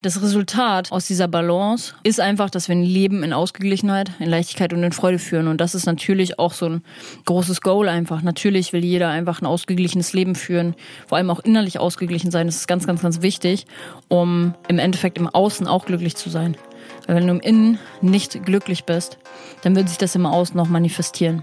Das Resultat aus dieser Balance ist einfach, dass wir ein Leben in Ausgeglichenheit, in Leichtigkeit und in Freude führen. Und das ist natürlich auch so ein großes Goal einfach. Natürlich will jeder einfach ein ausgeglichenes Leben führen, vor allem auch innerlich ausgeglichen sein. Das ist ganz, ganz, ganz wichtig, um im Endeffekt im Außen auch glücklich zu sein. Weil wenn du im Innen nicht glücklich bist, dann wird sich das im Außen auch manifestieren.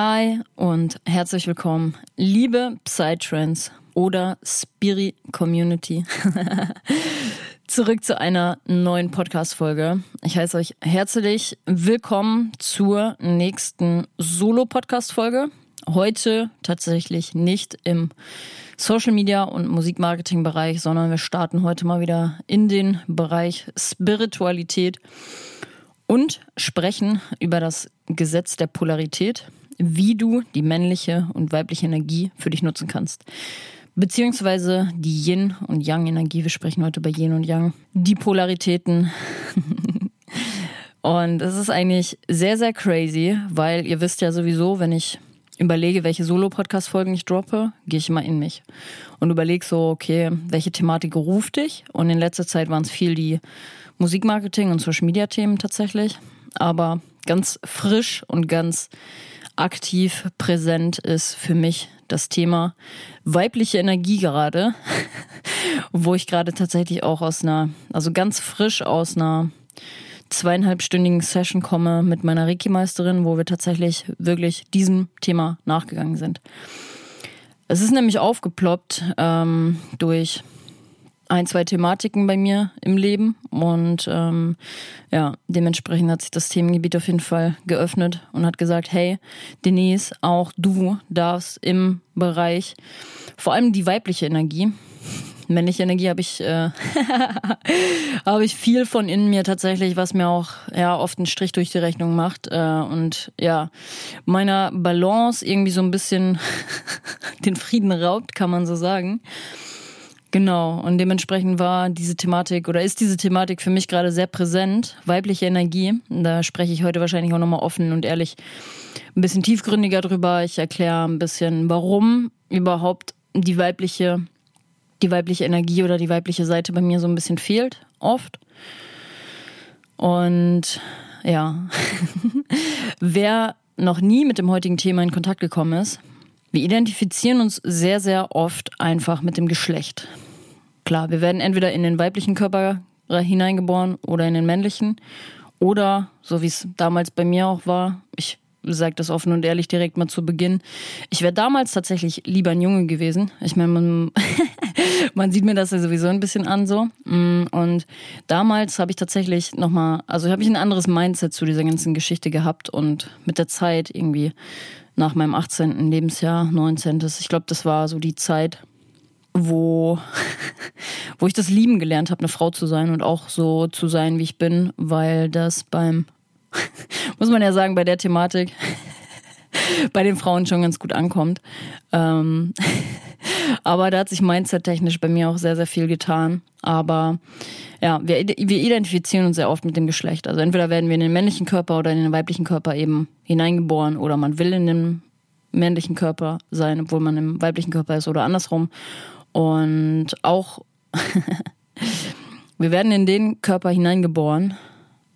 Hi und herzlich willkommen, liebe Psytrance oder Spirit Community. Zurück zu einer neuen Podcast-Folge. Ich heiße euch herzlich willkommen zur nächsten Solo-Podcast-Folge. Heute tatsächlich nicht im Social Media und Musikmarketing-Bereich, sondern wir starten heute mal wieder in den Bereich Spiritualität und sprechen über das Gesetz der Polarität wie du die männliche und weibliche Energie für dich nutzen kannst. Beziehungsweise die Yin- und Yang-Energie. Wir sprechen heute über Yin und Yang. Die Polaritäten. und es ist eigentlich sehr, sehr crazy, weil ihr wisst ja sowieso, wenn ich überlege, welche Solo-Podcast-Folgen ich droppe, gehe ich immer in mich und überlege so, okay, welche Thematik ruft dich? Und in letzter Zeit waren es viel die Musikmarketing und Social-Media-Themen tatsächlich. Aber ganz frisch und ganz aktiv präsent ist für mich das Thema weibliche Energie gerade, wo ich gerade tatsächlich auch aus einer, also ganz frisch aus einer zweieinhalbstündigen Session komme mit meiner Reiki-Meisterin, wo wir tatsächlich wirklich diesem Thema nachgegangen sind. Es ist nämlich aufgeploppt ähm, durch ein, zwei Thematiken bei mir im Leben und ähm, ja, dementsprechend hat sich das Themengebiet auf jeden Fall geöffnet und hat gesagt, hey, Denise, auch du darfst im Bereich, vor allem die weibliche Energie, männliche Energie habe ich äh, habe ich viel von in mir tatsächlich, was mir auch ja oft einen Strich durch die Rechnung macht äh, und ja meiner Balance irgendwie so ein bisschen den Frieden raubt, kann man so sagen. Genau, und dementsprechend war diese Thematik oder ist diese Thematik für mich gerade sehr präsent, weibliche Energie. Da spreche ich heute wahrscheinlich auch nochmal offen und ehrlich ein bisschen tiefgründiger drüber. Ich erkläre ein bisschen, warum überhaupt die weibliche, die weibliche Energie oder die weibliche Seite bei mir so ein bisschen fehlt, oft. Und ja, wer noch nie mit dem heutigen Thema in Kontakt gekommen ist, wir identifizieren uns sehr, sehr oft einfach mit dem Geschlecht. Klar, wir werden entweder in den weiblichen Körper hineingeboren oder in den männlichen. Oder, so wie es damals bei mir auch war, ich sage das offen und ehrlich direkt mal zu Beginn, ich wäre damals tatsächlich lieber ein Junge gewesen. Ich meine, man, man sieht mir das ja sowieso ein bisschen an so. Mm, und damals habe ich tatsächlich nochmal, also habe ich ein anderes Mindset zu dieser ganzen Geschichte gehabt und mit der Zeit irgendwie nach meinem 18. Lebensjahr, 19. Ich glaube, das war so die Zeit, wo, wo ich das lieben gelernt habe, eine Frau zu sein und auch so zu sein, wie ich bin, weil das beim, muss man ja sagen, bei der Thematik bei den Frauen schon ganz gut ankommt. Ähm, aber da hat sich mindset-technisch bei mir auch sehr, sehr viel getan. Aber ja, wir, wir identifizieren uns sehr oft mit dem Geschlecht. Also entweder werden wir in den männlichen Körper oder in den weiblichen Körper eben hineingeboren oder man will in den männlichen Körper sein, obwohl man im weiblichen Körper ist oder andersrum. Und auch wir werden in den Körper hineingeboren,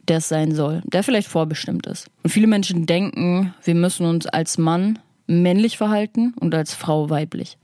der es sein soll, der vielleicht vorbestimmt ist. Und viele Menschen denken, wir müssen uns als Mann männlich verhalten und als Frau weiblich.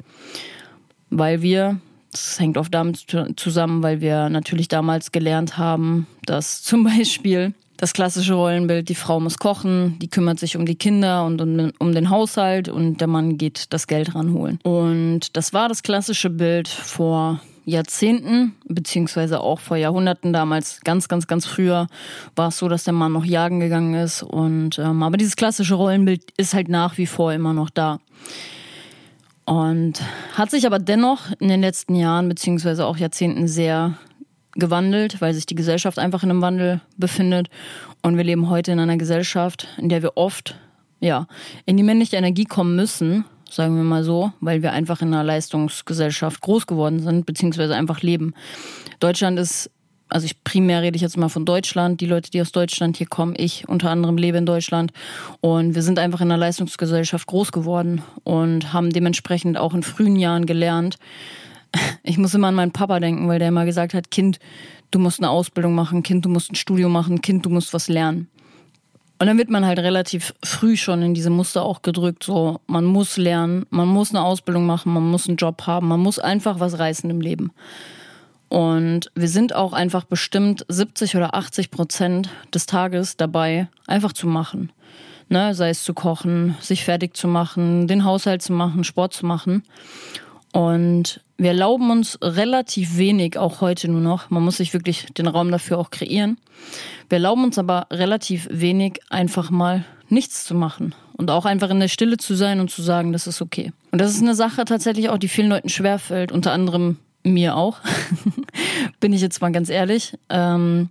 Weil wir, das hängt oft damit zusammen, weil wir natürlich damals gelernt haben, dass zum Beispiel das klassische Rollenbild, die Frau muss kochen, die kümmert sich um die Kinder und um, um, den Haushalt und der Mann geht das Geld ranholen. Und das war das klassische Bild vor Jahrzehnten, beziehungsweise auch vor Jahrhunderten damals, ganz, ganz, ganz früher, war es so, dass der Mann noch jagen gegangen ist. Und ähm, aber dieses klassische Rollenbild ist halt nach wie vor immer noch da. Und hat sich aber dennoch in den letzten Jahren beziehungsweise auch Jahrzehnten sehr gewandelt, weil sich die Gesellschaft einfach in einem Wandel befindet. Und wir leben heute in einer Gesellschaft, in der wir oft ja, in die männliche Energie kommen müssen, sagen wir mal so, weil wir einfach in einer Leistungsgesellschaft groß geworden sind, beziehungsweise einfach leben. Deutschland ist, also ich primär rede ich jetzt mal von Deutschland, die Leute, die aus Deutschland hier kommen, ich unter anderem lebe in Deutschland und wir sind einfach in einer Leistungsgesellschaft groß geworden und haben dementsprechend auch in frühen Jahren gelernt. Ich muss immer an meinen Papa denken, weil der immer gesagt hat, Kind, du musst eine Ausbildung machen, Kind, du musst ein Studium machen, Kind, du musst was lernen. Und dann wird man halt relativ früh schon in diese Muster auch gedrückt. So, man muss lernen, man muss eine Ausbildung machen, man muss einen Job haben, man muss einfach was reißen im Leben. Und wir sind auch einfach bestimmt 70 oder 80 Prozent des Tages dabei, einfach zu machen. Ne? Sei es zu kochen, sich fertig zu machen, den Haushalt zu machen, Sport zu machen. Und wir erlauben uns relativ wenig, auch heute nur noch. Man muss sich wirklich den Raum dafür auch kreieren. Wir erlauben uns aber relativ wenig, einfach mal nichts zu machen. Und auch einfach in der Stille zu sein und zu sagen, das ist okay. Und das ist eine Sache tatsächlich auch, die vielen Leuten schwerfällt, unter anderem mir auch. Bin ich jetzt mal ganz ehrlich. Ähm,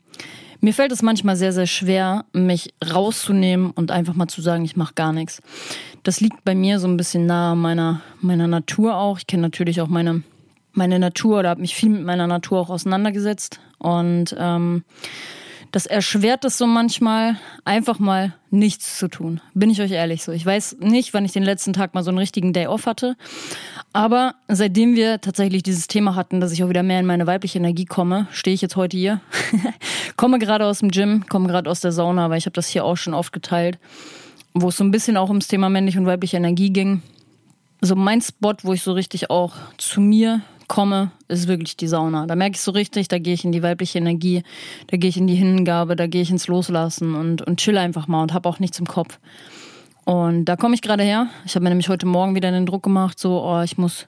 mir fällt es manchmal sehr, sehr schwer, mich rauszunehmen und einfach mal zu sagen, ich mache gar nichts. Das liegt bei mir so ein bisschen nahe meiner, meiner Natur auch. Ich kenne natürlich auch meine, meine Natur oder habe mich viel mit meiner Natur auch auseinandergesetzt. Und ähm, das erschwert es so manchmal, einfach mal nichts zu tun. Bin ich euch ehrlich so. Ich weiß nicht, wann ich den letzten Tag mal so einen richtigen Day off hatte. Aber seitdem wir tatsächlich dieses Thema hatten, dass ich auch wieder mehr in meine weibliche Energie komme, stehe ich jetzt heute hier. komme gerade aus dem Gym, komme gerade aus der Sauna, weil ich habe das hier auch schon oft geteilt, wo es so ein bisschen auch ums Thema männliche und weibliche Energie ging. So mein Spot, wo ich so richtig auch zu mir komme, ist wirklich die Sauna. Da merke ich so richtig, da gehe ich in die weibliche Energie, da gehe ich in die Hingabe, da gehe ich ins Loslassen und, und chill einfach mal und habe auch nichts im Kopf. Und da komme ich gerade her. Ich habe mir nämlich heute Morgen wieder den Druck gemacht, so, oh, ich muss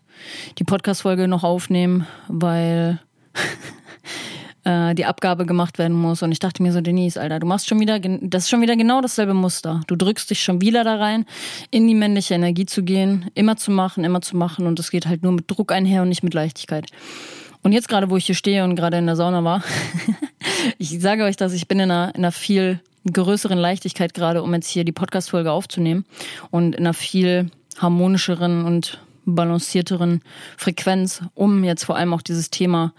die Podcast-Folge noch aufnehmen, weil äh, die Abgabe gemacht werden muss. Und ich dachte mir so, Denise, Alter, du machst schon wieder, das ist schon wieder genau dasselbe Muster. Du drückst dich schon wieder da rein, in die männliche Energie zu gehen, immer zu machen, immer zu machen. Und das geht halt nur mit Druck einher und nicht mit Leichtigkeit. Und jetzt gerade, wo ich hier stehe und gerade in der Sauna war, ich sage euch dass ich bin in einer, in einer viel größeren Leichtigkeit gerade, um jetzt hier die Podcast-Folge aufzunehmen und in einer viel harmonischeren und balancierteren Frequenz, um jetzt vor allem auch dieses Thema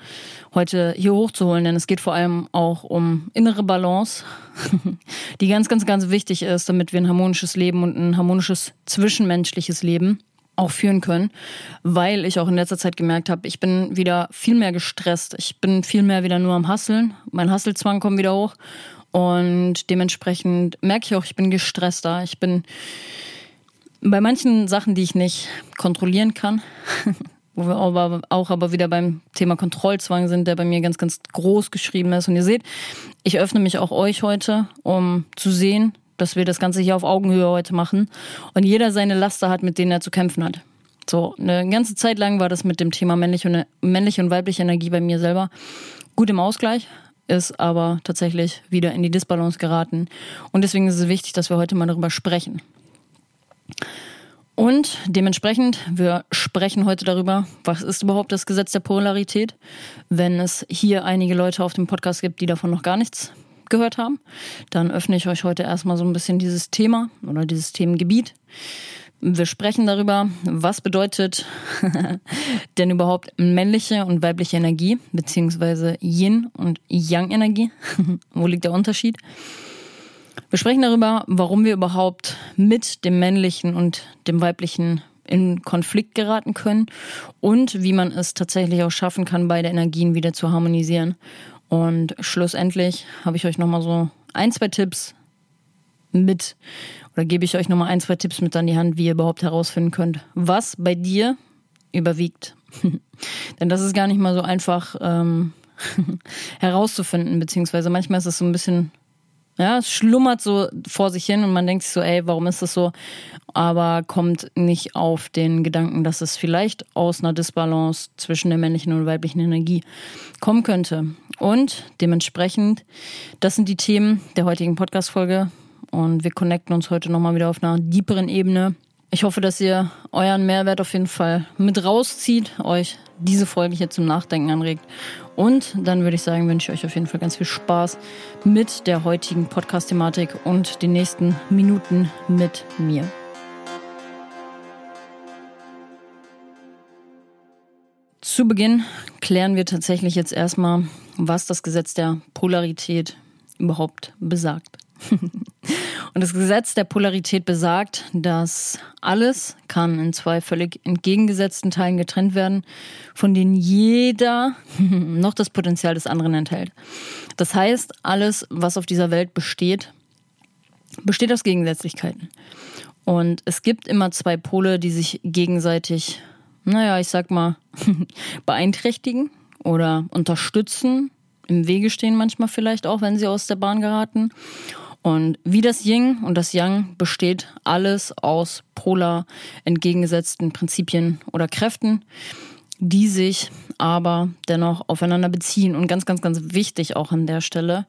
heute hier hochzuholen. Denn es geht vor allem auch um innere Balance, die ganz, ganz, ganz wichtig ist, damit wir ein harmonisches Leben und ein harmonisches zwischenmenschliches Leben auch führen können, weil ich auch in letzter Zeit gemerkt habe, ich bin wieder viel mehr gestresst. Ich bin viel mehr wieder nur am Hasseln. Mein Hasselzwang kommt wieder hoch und dementsprechend merke ich auch, ich bin gestresster. Ich bin bei manchen Sachen, die ich nicht kontrollieren kann, wo wir aber auch aber wieder beim Thema Kontrollzwang sind, der bei mir ganz, ganz groß geschrieben ist. Und ihr seht, ich öffne mich auch euch heute, um zu sehen, dass wir das Ganze hier auf Augenhöhe heute machen und jeder seine Laster hat, mit denen er zu kämpfen hat. So, eine ganze Zeit lang war das mit dem Thema männliche und, männliche und weibliche Energie bei mir selber gut im Ausgleich, ist aber tatsächlich wieder in die Disbalance geraten. Und deswegen ist es wichtig, dass wir heute mal darüber sprechen. Und dementsprechend, wir sprechen heute darüber, was ist überhaupt das Gesetz der Polarität, wenn es hier einige Leute auf dem Podcast gibt, die davon noch gar nichts gehört haben. Dann öffne ich euch heute erstmal so ein bisschen dieses Thema oder dieses Themengebiet. Wir sprechen darüber, was bedeutet denn überhaupt männliche und weibliche Energie, beziehungsweise Yin und Yang Energie. Wo liegt der Unterschied? Wir sprechen darüber, warum wir überhaupt mit dem männlichen und dem weiblichen in Konflikt geraten können und wie man es tatsächlich auch schaffen kann, beide Energien wieder zu harmonisieren. Und schlussendlich habe ich euch nochmal so ein, zwei Tipps mit oder gebe ich euch nochmal ein, zwei Tipps mit an die Hand, wie ihr überhaupt herausfinden könnt, was bei dir überwiegt. Denn das ist gar nicht mal so einfach ähm, herauszufinden, beziehungsweise manchmal ist es so ein bisschen, ja, es schlummert so vor sich hin und man denkt sich so, ey, warum ist das so? Aber kommt nicht auf den Gedanken, dass es vielleicht aus einer Disbalance zwischen der männlichen und weiblichen Energie kommen könnte. Und dementsprechend, das sind die Themen der heutigen Podcast-Folge. Und wir connecten uns heute nochmal wieder auf einer deeperen Ebene. Ich hoffe, dass ihr euren Mehrwert auf jeden Fall mit rauszieht, euch diese Folge hier zum Nachdenken anregt. Und dann würde ich sagen, wünsche ich euch auf jeden Fall ganz viel Spaß mit der heutigen Podcast-Thematik und den nächsten Minuten mit mir. Zu Beginn klären wir tatsächlich jetzt erstmal, was das Gesetz der Polarität überhaupt besagt. Und das Gesetz der Polarität besagt, dass alles kann in zwei völlig entgegengesetzten Teilen getrennt werden, von denen jeder noch das Potenzial des anderen enthält. Das heißt, alles, was auf dieser Welt besteht, besteht aus Gegensätzlichkeiten. Und es gibt immer zwei Pole, die sich gegenseitig, naja, ich sag mal, beeinträchtigen oder unterstützen, im Wege stehen manchmal vielleicht auch, wenn sie aus der Bahn geraten. Und wie das Yin und das Yang besteht alles aus polar entgegengesetzten Prinzipien oder Kräften, die sich aber dennoch aufeinander beziehen und ganz, ganz, ganz wichtig auch an der Stelle,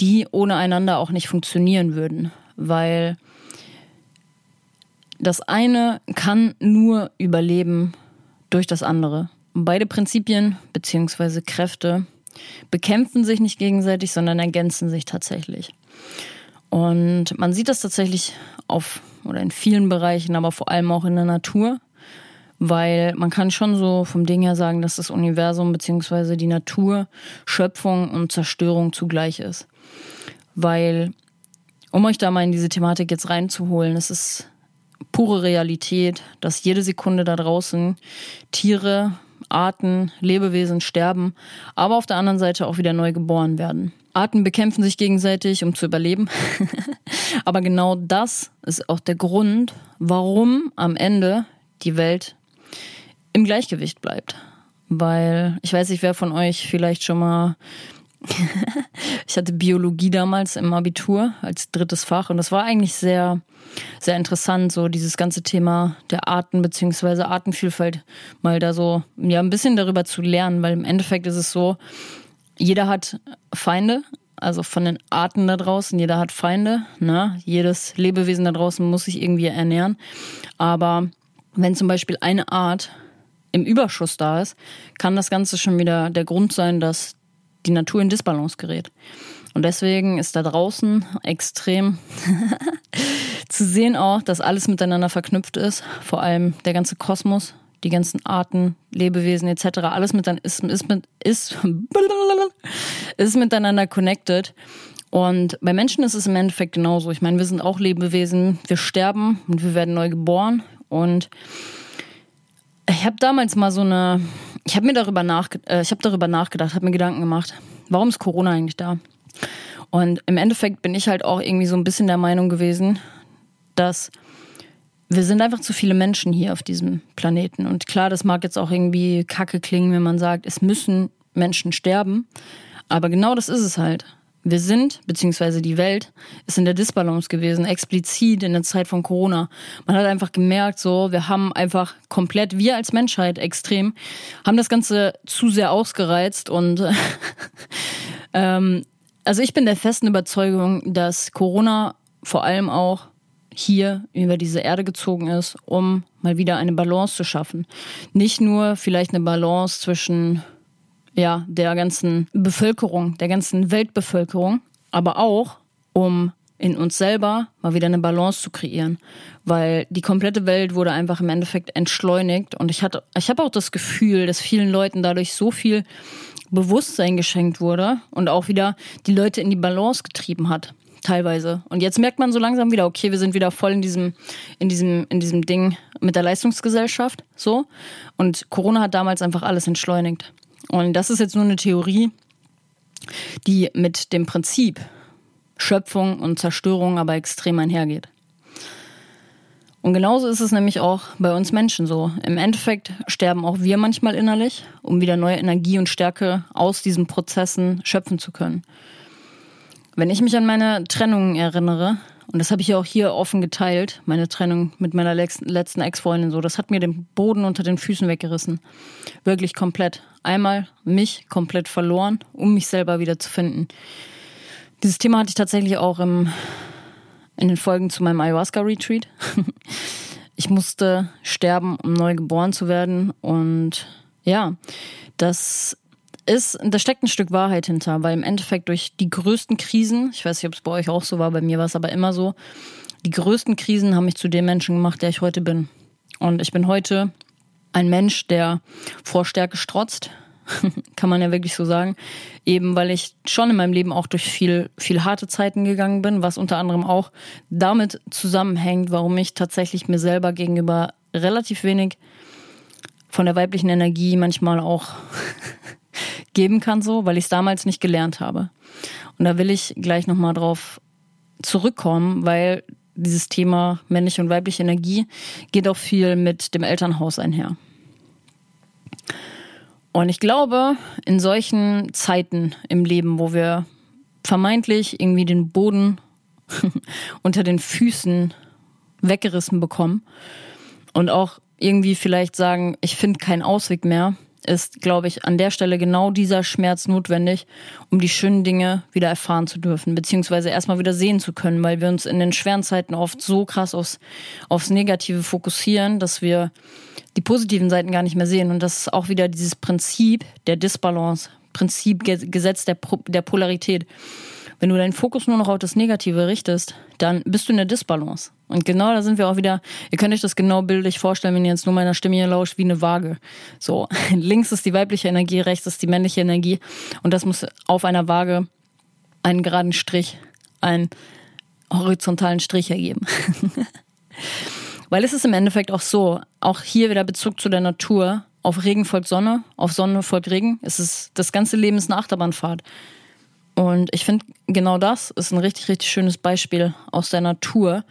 die ohne einander auch nicht funktionieren würden, weil das eine kann nur überleben durch das andere. Beide Prinzipien bzw. Kräfte bekämpfen sich nicht gegenseitig, sondern ergänzen sich tatsächlich. Und man sieht das tatsächlich auf oder in vielen Bereichen, aber vor allem auch in der Natur, weil man kann schon so vom Ding her sagen, dass das Universum bzw. die Natur Schöpfung und Zerstörung zugleich ist. Weil, um euch da mal in diese Thematik jetzt reinzuholen, es ist pure Realität, dass jede Sekunde da draußen Tiere, Arten, Lebewesen sterben, aber auf der anderen Seite auch wieder neu geboren werden. Arten bekämpfen sich gegenseitig, um zu überleben. Aber genau das ist auch der Grund, warum am Ende die Welt im Gleichgewicht bleibt. Weil ich weiß nicht, wer von euch vielleicht schon mal. ich hatte Biologie damals im Abitur als drittes Fach und das war eigentlich sehr, sehr interessant, so dieses ganze Thema der Arten bzw. Artenvielfalt mal da so, ja, ein bisschen darüber zu lernen, weil im Endeffekt ist es so, jeder hat Feinde, also von den Arten da draußen, jeder hat Feinde. Ne? Jedes Lebewesen da draußen muss sich irgendwie ernähren. Aber wenn zum Beispiel eine Art im Überschuss da ist, kann das Ganze schon wieder der Grund sein, dass die Natur in Disbalance gerät. Und deswegen ist da draußen extrem zu sehen auch, dass alles miteinander verknüpft ist, vor allem der ganze Kosmos, die ganzen Arten, Lebewesen etc. Alles mit, ist, ist, mit, ist, ist miteinander connected. Und bei Menschen ist es im Endeffekt genauso. Ich meine, wir sind auch Lebewesen, wir sterben und wir werden neu geboren. Und ich habe damals mal so eine, ich habe mir darüber nachgedacht, äh, ich habe darüber nachgedacht, habe mir Gedanken gemacht, warum ist Corona eigentlich da? Und im Endeffekt bin ich halt auch irgendwie so ein bisschen der Meinung gewesen, dass wir sind einfach zu viele Menschen hier auf diesem Planeten. Und klar, das mag jetzt auch irgendwie kacke klingen, wenn man sagt, es müssen Menschen sterben. Aber genau das ist es halt. Wir sind, beziehungsweise die Welt, ist in der Disbalance gewesen, explizit in der Zeit von Corona. Man hat einfach gemerkt, so, wir haben einfach komplett, wir als Menschheit extrem, haben das Ganze zu sehr ausgereizt und ähm, also ich bin der festen Überzeugung, dass Corona vor allem auch hier über diese Erde gezogen ist, um mal wieder eine Balance zu schaffen. Nicht nur vielleicht eine Balance zwischen ja, der ganzen Bevölkerung, der ganzen Weltbevölkerung, aber auch um in uns selber mal wieder eine Balance zu kreieren, weil die komplette Welt wurde einfach im Endeffekt entschleunigt und ich hatte ich habe auch das Gefühl, dass vielen Leuten dadurch so viel Bewusstsein geschenkt wurde und auch wieder die Leute in die Balance getrieben hat teilweise. Und jetzt merkt man so langsam wieder, okay, wir sind wieder voll in diesem, in diesem, in diesem Ding mit der Leistungsgesellschaft, so. Und Corona hat damals einfach alles entschleunigt. Und das ist jetzt nur eine Theorie, die mit dem Prinzip Schöpfung und Zerstörung aber extrem einhergeht. Und genauso ist es nämlich auch bei uns Menschen so. Im Endeffekt sterben auch wir manchmal innerlich, um wieder neue Energie und Stärke aus diesen Prozessen schöpfen zu können. Wenn ich mich an meine Trennung erinnere, und das habe ich ja auch hier offen geteilt, meine Trennung mit meiner letzten Ex-Freundin so, das hat mir den Boden unter den Füßen weggerissen. Wirklich komplett. Einmal mich komplett verloren, um mich selber wieder zu finden. Dieses Thema hatte ich tatsächlich auch im in den Folgen zu meinem Ayahuasca-Retreat. ich musste sterben, um neu geboren zu werden. Und ja, das ist, da steckt ein Stück Wahrheit hinter, weil im Endeffekt durch die größten Krisen, ich weiß nicht, ob es bei euch auch so war, bei mir war es aber immer so, die größten Krisen haben mich zu dem Menschen gemacht, der ich heute bin. Und ich bin heute ein Mensch, der vor Stärke strotzt, kann man ja wirklich so sagen. Eben weil ich schon in meinem Leben auch durch viel, viel harte Zeiten gegangen bin, was unter anderem auch damit zusammenhängt, warum ich tatsächlich mir selber gegenüber relativ wenig von der weiblichen Energie manchmal auch geben kann, so, weil ich es damals nicht gelernt habe. Und da will ich gleich nochmal drauf zurückkommen, weil dieses Thema männliche und weibliche Energie geht auch viel mit dem Elternhaus einher. Und ich glaube, in solchen Zeiten im Leben, wo wir vermeintlich irgendwie den Boden unter den Füßen weggerissen bekommen und auch irgendwie vielleicht sagen, ich finde keinen Ausweg mehr, ist, glaube ich, an der Stelle genau dieser Schmerz notwendig, um die schönen Dinge wieder erfahren zu dürfen, beziehungsweise erstmal wieder sehen zu können, weil wir uns in den schweren Zeiten oft so krass aufs, aufs Negative fokussieren, dass wir die positiven Seiten gar nicht mehr sehen. Und das ist auch wieder dieses Prinzip der Disbalance, Prinzip, Gesetz der, der Polarität. Wenn du deinen Fokus nur noch auf das Negative richtest, dann bist du in der Disbalance. Und genau da sind wir auch wieder, ihr könnt euch das genau bildlich vorstellen, wenn ihr jetzt nur meiner Stimme hier lauscht, wie eine Waage. So, links ist die weibliche Energie, rechts ist die männliche Energie. Und das muss auf einer Waage einen geraden Strich, einen horizontalen Strich ergeben. Weil es ist im Endeffekt auch so, auch hier wieder Bezug zu der Natur, auf Regen folgt Sonne, auf Sonne folgt Regen. Es ist, das ganze Leben ist eine Achterbahnfahrt. Und ich finde, genau das ist ein richtig, richtig schönes Beispiel aus der Natur,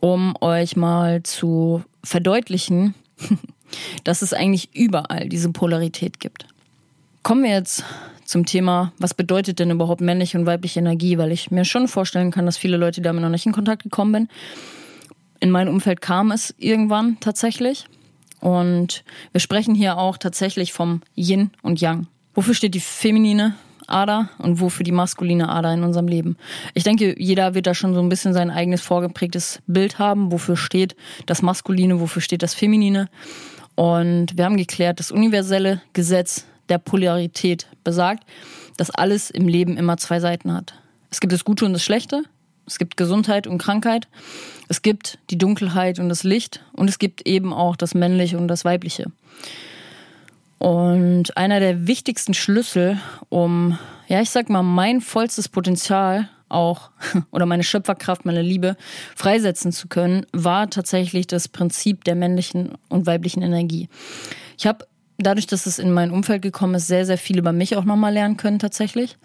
um euch mal zu verdeutlichen, dass es eigentlich überall diese Polarität gibt. Kommen wir jetzt zum Thema, was bedeutet denn überhaupt männliche und weibliche Energie, weil ich mir schon vorstellen kann, dass viele Leute damit noch nicht in Kontakt gekommen sind. In meinem Umfeld kam es irgendwann tatsächlich. Und wir sprechen hier auch tatsächlich vom Yin und Yang. Wofür steht die feminine Ader und wofür die maskuline Ader in unserem Leben. Ich denke, jeder wird da schon so ein bisschen sein eigenes vorgeprägtes Bild haben, wofür steht das Maskuline, wofür steht das Feminine. Und wir haben geklärt, das universelle Gesetz der Polarität besagt, dass alles im Leben immer zwei Seiten hat. Es gibt das Gute und das Schlechte, es gibt Gesundheit und Krankheit, es gibt die Dunkelheit und das Licht und es gibt eben auch das Männliche und das Weibliche. Und einer der wichtigsten Schlüssel, um, ja, ich sag mal, mein vollstes Potenzial auch oder meine Schöpferkraft, meine Liebe freisetzen zu können, war tatsächlich das Prinzip der männlichen und weiblichen Energie. Ich habe dadurch, dass es in mein Umfeld gekommen ist, sehr, sehr viel über mich auch nochmal lernen können tatsächlich.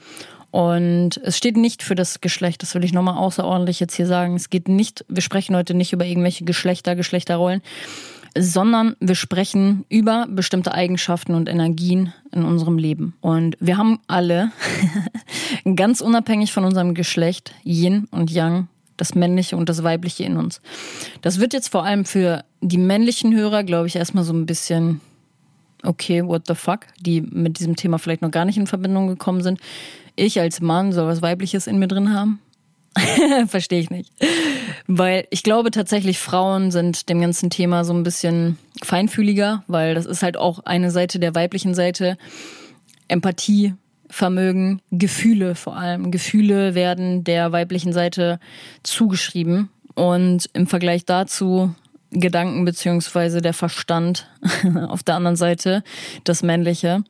Und es steht nicht für das Geschlecht, das will ich nochmal außerordentlich jetzt hier sagen. Es geht nicht, wir sprechen heute nicht über irgendwelche Geschlechter, Geschlechterrollen sondern wir sprechen über bestimmte Eigenschaften und Energien in unserem Leben. Und wir haben alle, ganz unabhängig von unserem Geschlecht, Yin und Yang, das männliche und das weibliche in uns. Das wird jetzt vor allem für die männlichen Hörer, glaube ich, erstmal so ein bisschen okay, what the fuck, die mit diesem Thema vielleicht noch gar nicht in Verbindung gekommen sind. Ich als Mann soll was Weibliches in mir drin haben. Verstehe ich nicht. Weil ich glaube tatsächlich, Frauen sind dem ganzen Thema so ein bisschen feinfühliger, weil das ist halt auch eine Seite der weiblichen Seite. Empathie, Vermögen, Gefühle vor allem. Gefühle werden der weiblichen Seite zugeschrieben. Und im Vergleich dazu Gedanken beziehungsweise der Verstand auf der anderen Seite, das männliche.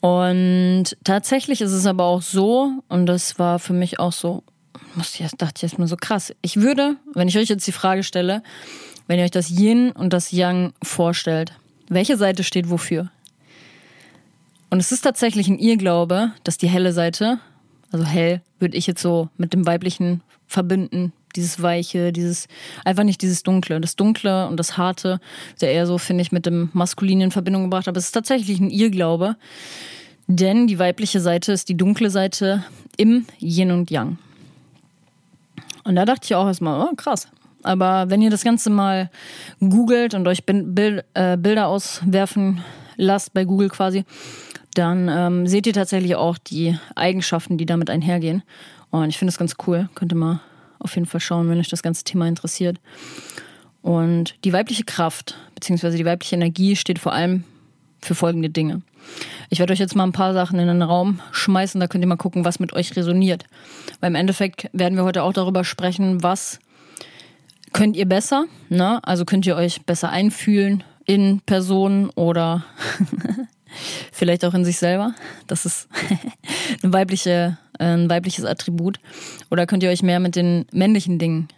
Und tatsächlich ist es aber auch so, und das war für mich auch so musste ich, dachte ich erstmal so krass. Ich würde, wenn ich euch jetzt die Frage stelle, wenn ihr euch das Yin und das Yang vorstellt, welche Seite steht wofür? Und es ist tatsächlich ein Irrglaube, dass die helle Seite, also hell, würde ich jetzt so mit dem weiblichen verbinden, dieses Weiche, dieses, einfach nicht dieses Dunkle. Das Dunkle und das Harte ist ja eher so, finde ich, mit dem Maskulinen in Verbindung gebracht. Aber es ist tatsächlich ein Irrglaube. Denn die weibliche Seite ist die dunkle Seite im Yin und Yang. Und da dachte ich auch erstmal, oh krass. Aber wenn ihr das Ganze mal googelt und euch Bild, äh, Bilder auswerfen lasst bei Google quasi, dann ähm, seht ihr tatsächlich auch die Eigenschaften, die damit einhergehen. Und ich finde das ganz cool. Könnt ihr mal auf jeden Fall schauen, wenn euch das ganze Thema interessiert. Und die weibliche Kraft, beziehungsweise die weibliche Energie steht vor allem für folgende Dinge. Ich werde euch jetzt mal ein paar Sachen in den Raum schmeißen, da könnt ihr mal gucken, was mit euch resoniert. Weil im Endeffekt werden wir heute auch darüber sprechen, was könnt ihr besser, ne? Also könnt ihr euch besser einfühlen in Personen oder vielleicht auch in sich selber. Das ist eine weibliche, ein weibliches Attribut. Oder könnt ihr euch mehr mit den männlichen Dingen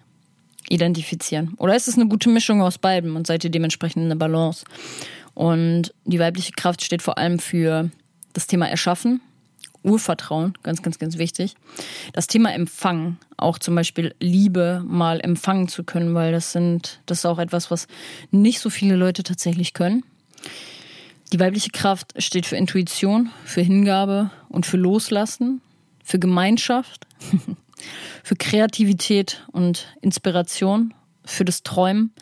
identifizieren? Oder ist es eine gute Mischung aus beiden und seid ihr dementsprechend in der Balance? Und die weibliche Kraft steht vor allem für das Thema Erschaffen, Urvertrauen, ganz, ganz, ganz wichtig. Das Thema Empfangen, auch zum Beispiel Liebe mal empfangen zu können, weil das sind, das ist auch etwas, was nicht so viele Leute tatsächlich können. Die weibliche Kraft steht für Intuition, für Hingabe und für Loslassen, für Gemeinschaft, für Kreativität und Inspiration, für das Träumen,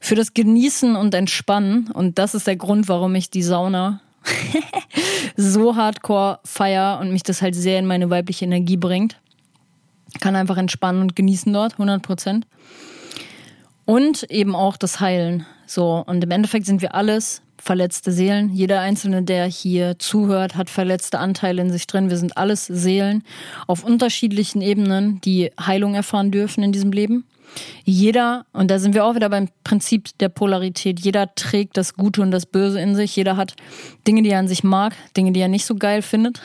für das Genießen und Entspannen. Und das ist der Grund, warum ich die Sauna so hardcore feier und mich das halt sehr in meine weibliche Energie bringt. Kann einfach entspannen und genießen dort, 100 Prozent. Und eben auch das Heilen. So, und im Endeffekt sind wir alles verletzte Seelen. Jeder Einzelne, der hier zuhört, hat verletzte Anteile in sich drin. Wir sind alles Seelen auf unterschiedlichen Ebenen, die Heilung erfahren dürfen in diesem Leben. Jeder, und da sind wir auch wieder beim Prinzip der Polarität, jeder trägt das Gute und das Böse in sich. Jeder hat Dinge, die er an sich mag, Dinge, die er nicht so geil findet.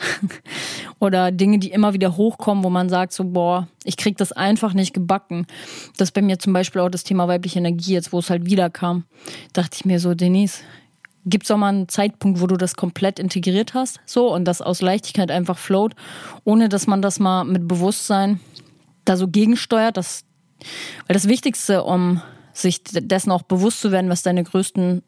Oder Dinge, die immer wieder hochkommen, wo man sagt so, boah, ich krieg das einfach nicht gebacken. Das ist bei mir zum Beispiel auch das Thema weibliche Energie, jetzt wo es halt wieder kam. Dachte ich mir so, Denise, Gibt es auch mal einen Zeitpunkt, wo du das komplett integriert hast, so und das aus Leichtigkeit einfach float, ohne dass man das mal mit Bewusstsein da so gegensteuert, dass weil das Wichtigste, um sich dessen auch bewusst zu werden, was deine größten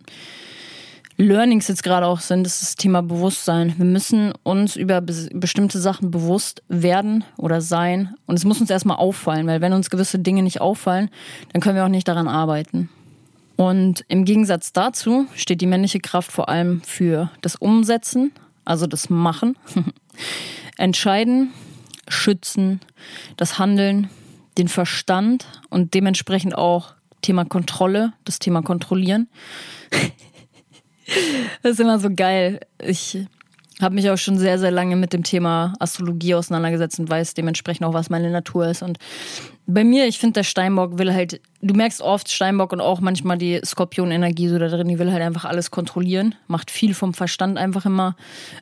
Learnings jetzt gerade auch sind, ist das Thema Bewusstsein. Wir müssen uns über bestimmte Sachen bewusst werden oder sein. Und es muss uns erstmal auffallen, weil wenn uns gewisse Dinge nicht auffallen, dann können wir auch nicht daran arbeiten. Und im Gegensatz dazu steht die männliche Kraft vor allem für das Umsetzen, also das Machen, Entscheiden, Schützen, das Handeln, den Verstand und dementsprechend auch Thema Kontrolle, das Thema Kontrollieren. das ist immer so geil. Ich habe mich auch schon sehr, sehr lange mit dem Thema Astrologie auseinandergesetzt und weiß dementsprechend auch, was meine Natur ist. Und bei mir, ich finde, der Steinbock will halt, du merkst oft Steinbock und auch manchmal die Skorpion-Energie so da drin, die will halt einfach alles kontrollieren, macht viel vom Verstand einfach immer,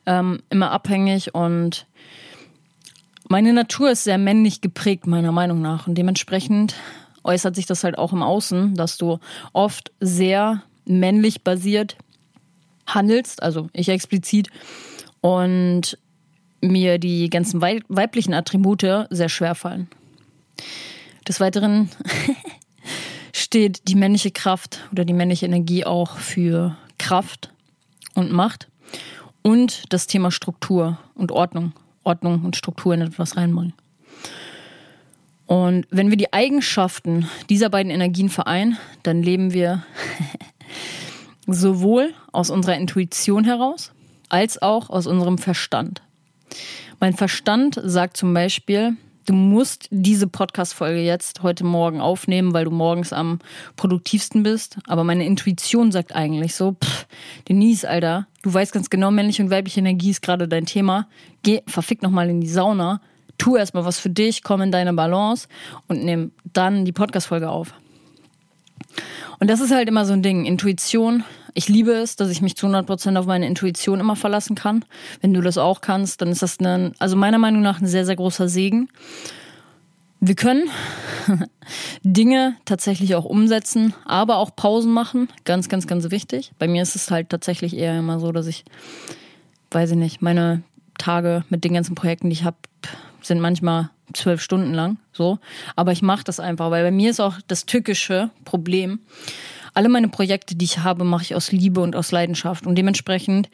ähm, immer abhängig und meine Natur ist sehr männlich geprägt, meiner Meinung nach. Und dementsprechend äußert sich das halt auch im Außen, dass du oft sehr männlich basiert handelst, also ich explizit, und mir die ganzen weiblichen Attribute sehr schwer fallen. Des Weiteren steht die männliche Kraft oder die männliche Energie auch für Kraft und Macht und das Thema Struktur und Ordnung. Ordnung und Struktur in etwas reinbringen. Und wenn wir die Eigenschaften dieser beiden Energien vereinen, dann leben wir sowohl aus unserer Intuition heraus, als auch aus unserem Verstand. Mein Verstand sagt zum Beispiel, du musst diese Podcast-Folge jetzt heute Morgen aufnehmen, weil du morgens am produktivsten bist. Aber meine Intuition sagt eigentlich so, pff, Denise, Alter, du weißt ganz genau, männliche und weibliche Energie ist gerade dein Thema. Geh verfick nochmal in die Sauna, tu erstmal was für dich, komm in deine Balance und nimm dann die Podcast-Folge auf. Und das ist halt immer so ein Ding. Intuition. Ich liebe es, dass ich mich zu 100% auf meine Intuition immer verlassen kann. Wenn du das auch kannst, dann ist das ein, also meiner Meinung nach ein sehr, sehr großer Segen. Wir können Dinge tatsächlich auch umsetzen, aber auch Pausen machen. Ganz, ganz, ganz wichtig. Bei mir ist es halt tatsächlich eher immer so, dass ich, weiß ich nicht, meine Tage mit den ganzen Projekten, die ich habe, sind manchmal zwölf Stunden lang, so. Aber ich mache das einfach, weil bei mir ist auch das tückische Problem. Alle meine Projekte, die ich habe, mache ich aus Liebe und aus Leidenschaft. Und dementsprechend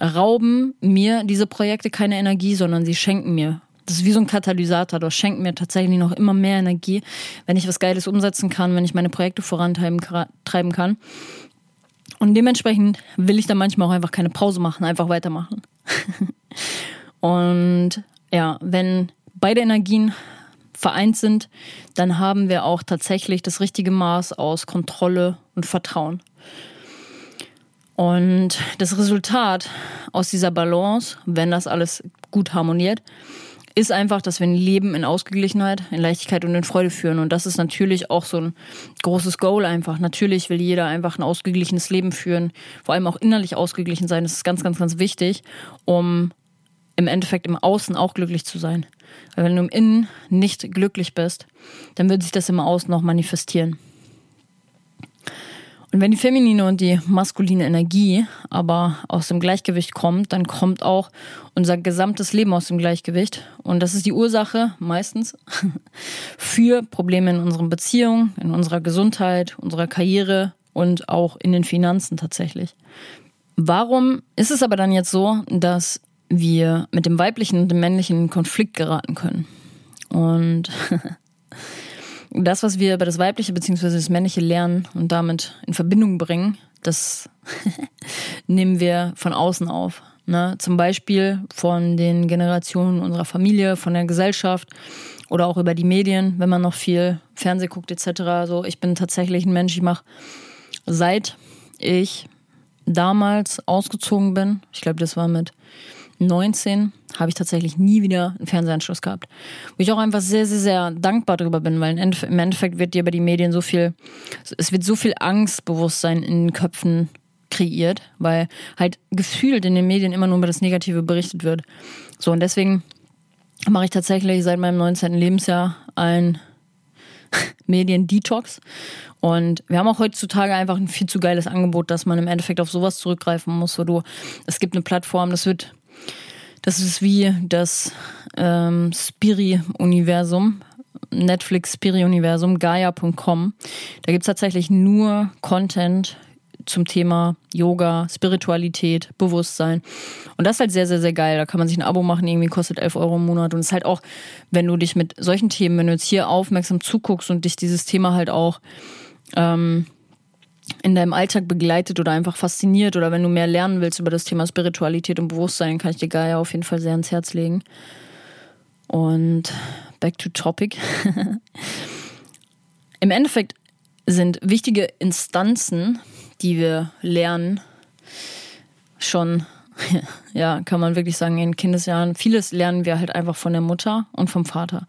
rauben mir diese Projekte keine Energie, sondern sie schenken mir. Das ist wie so ein Katalysator. Das schenkt mir tatsächlich noch immer mehr Energie, wenn ich was Geiles umsetzen kann, wenn ich meine Projekte vorantreiben kann. Und dementsprechend will ich dann manchmal auch einfach keine Pause machen, einfach weitermachen. und ja, wenn beide Energien vereint sind, dann haben wir auch tatsächlich das richtige Maß aus Kontrolle und Vertrauen. Und das Resultat aus dieser Balance, wenn das alles gut harmoniert, ist einfach, dass wir ein Leben in Ausgeglichenheit, in Leichtigkeit und in Freude führen. Und das ist natürlich auch so ein großes Goal einfach. Natürlich will jeder einfach ein ausgeglichenes Leben führen, vor allem auch innerlich ausgeglichen sein. Das ist ganz, ganz, ganz wichtig, um im Endeffekt im Außen auch glücklich zu sein. Weil wenn du im Innen nicht glücklich bist, dann wird sich das im Außen auch manifestieren. Und wenn die feminine und die maskuline Energie aber aus dem Gleichgewicht kommt, dann kommt auch unser gesamtes Leben aus dem Gleichgewicht. Und das ist die Ursache meistens für Probleme in unseren Beziehungen, in unserer Gesundheit, unserer Karriere und auch in den Finanzen tatsächlich. Warum ist es aber dann jetzt so, dass wir mit dem weiblichen und dem männlichen in Konflikt geraten können? Und das, was wir über das Weibliche bzw. das Männliche lernen und damit in Verbindung bringen, das nehmen wir von außen auf. Ne? Zum Beispiel von den Generationen unserer Familie, von der Gesellschaft oder auch über die Medien, wenn man noch viel Fernseh guckt etc. Also ich bin tatsächlich ein Mensch, ich mache seit ich damals ausgezogen bin, ich glaube, das war mit 19 habe ich tatsächlich nie wieder einen Fernsehanschluss gehabt. Wo ich auch einfach sehr, sehr, sehr dankbar darüber bin, weil im Endeffekt wird dir bei den Medien so viel, es wird so viel Angstbewusstsein in den Köpfen kreiert, weil halt gefühlt in den Medien immer nur über das Negative berichtet wird. So, und deswegen mache ich tatsächlich seit meinem 19. Lebensjahr ein Medien-Detox. Und wir haben auch heutzutage einfach ein viel zu geiles Angebot, dass man im Endeffekt auf sowas zurückgreifen muss, wo du, es gibt eine Plattform, das wird das ist wie das ähm, Spiri-Universum, Netflix Spiri-Universum, Gaia.com. Da gibt's tatsächlich nur Content zum Thema Yoga, Spiritualität, Bewusstsein. Und das ist halt sehr, sehr, sehr geil. Da kann man sich ein Abo machen, irgendwie kostet 11 Euro im Monat. Und es ist halt auch, wenn du dich mit solchen Themen, wenn du jetzt hier aufmerksam zuguckst und dich dieses Thema halt auch ähm, in deinem Alltag begleitet oder einfach fasziniert oder wenn du mehr lernen willst über das Thema Spiritualität und Bewusstsein, kann ich dir Gaia auf jeden Fall sehr ans Herz legen. Und back to topic. Im Endeffekt sind wichtige Instanzen, die wir lernen, schon, ja, kann man wirklich sagen, in Kindesjahren, vieles lernen wir halt einfach von der Mutter und vom Vater.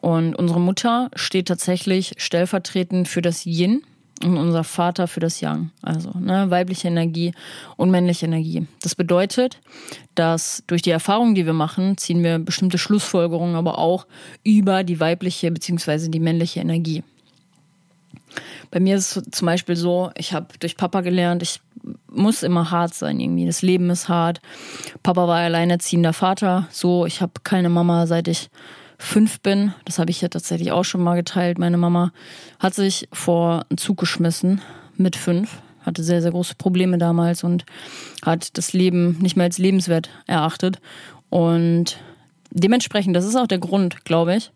Und unsere Mutter steht tatsächlich stellvertretend für das Yin und unser Vater für das Yang. Also ne, weibliche Energie und männliche Energie. Das bedeutet, dass durch die Erfahrungen, die wir machen, ziehen wir bestimmte Schlussfolgerungen, aber auch über die weibliche bzw. die männliche Energie. Bei mir ist es zum Beispiel so, ich habe durch Papa gelernt, ich muss immer hart sein irgendwie. Das Leben ist hart. Papa war alleinerziehender Vater. So, ich habe keine Mama, seit ich fünf bin, das habe ich ja tatsächlich auch schon mal geteilt, meine Mama hat sich vor einen Zug geschmissen mit fünf, hatte sehr, sehr große Probleme damals und hat das Leben nicht mehr als lebenswert erachtet. Und dementsprechend, das ist auch der Grund, glaube ich,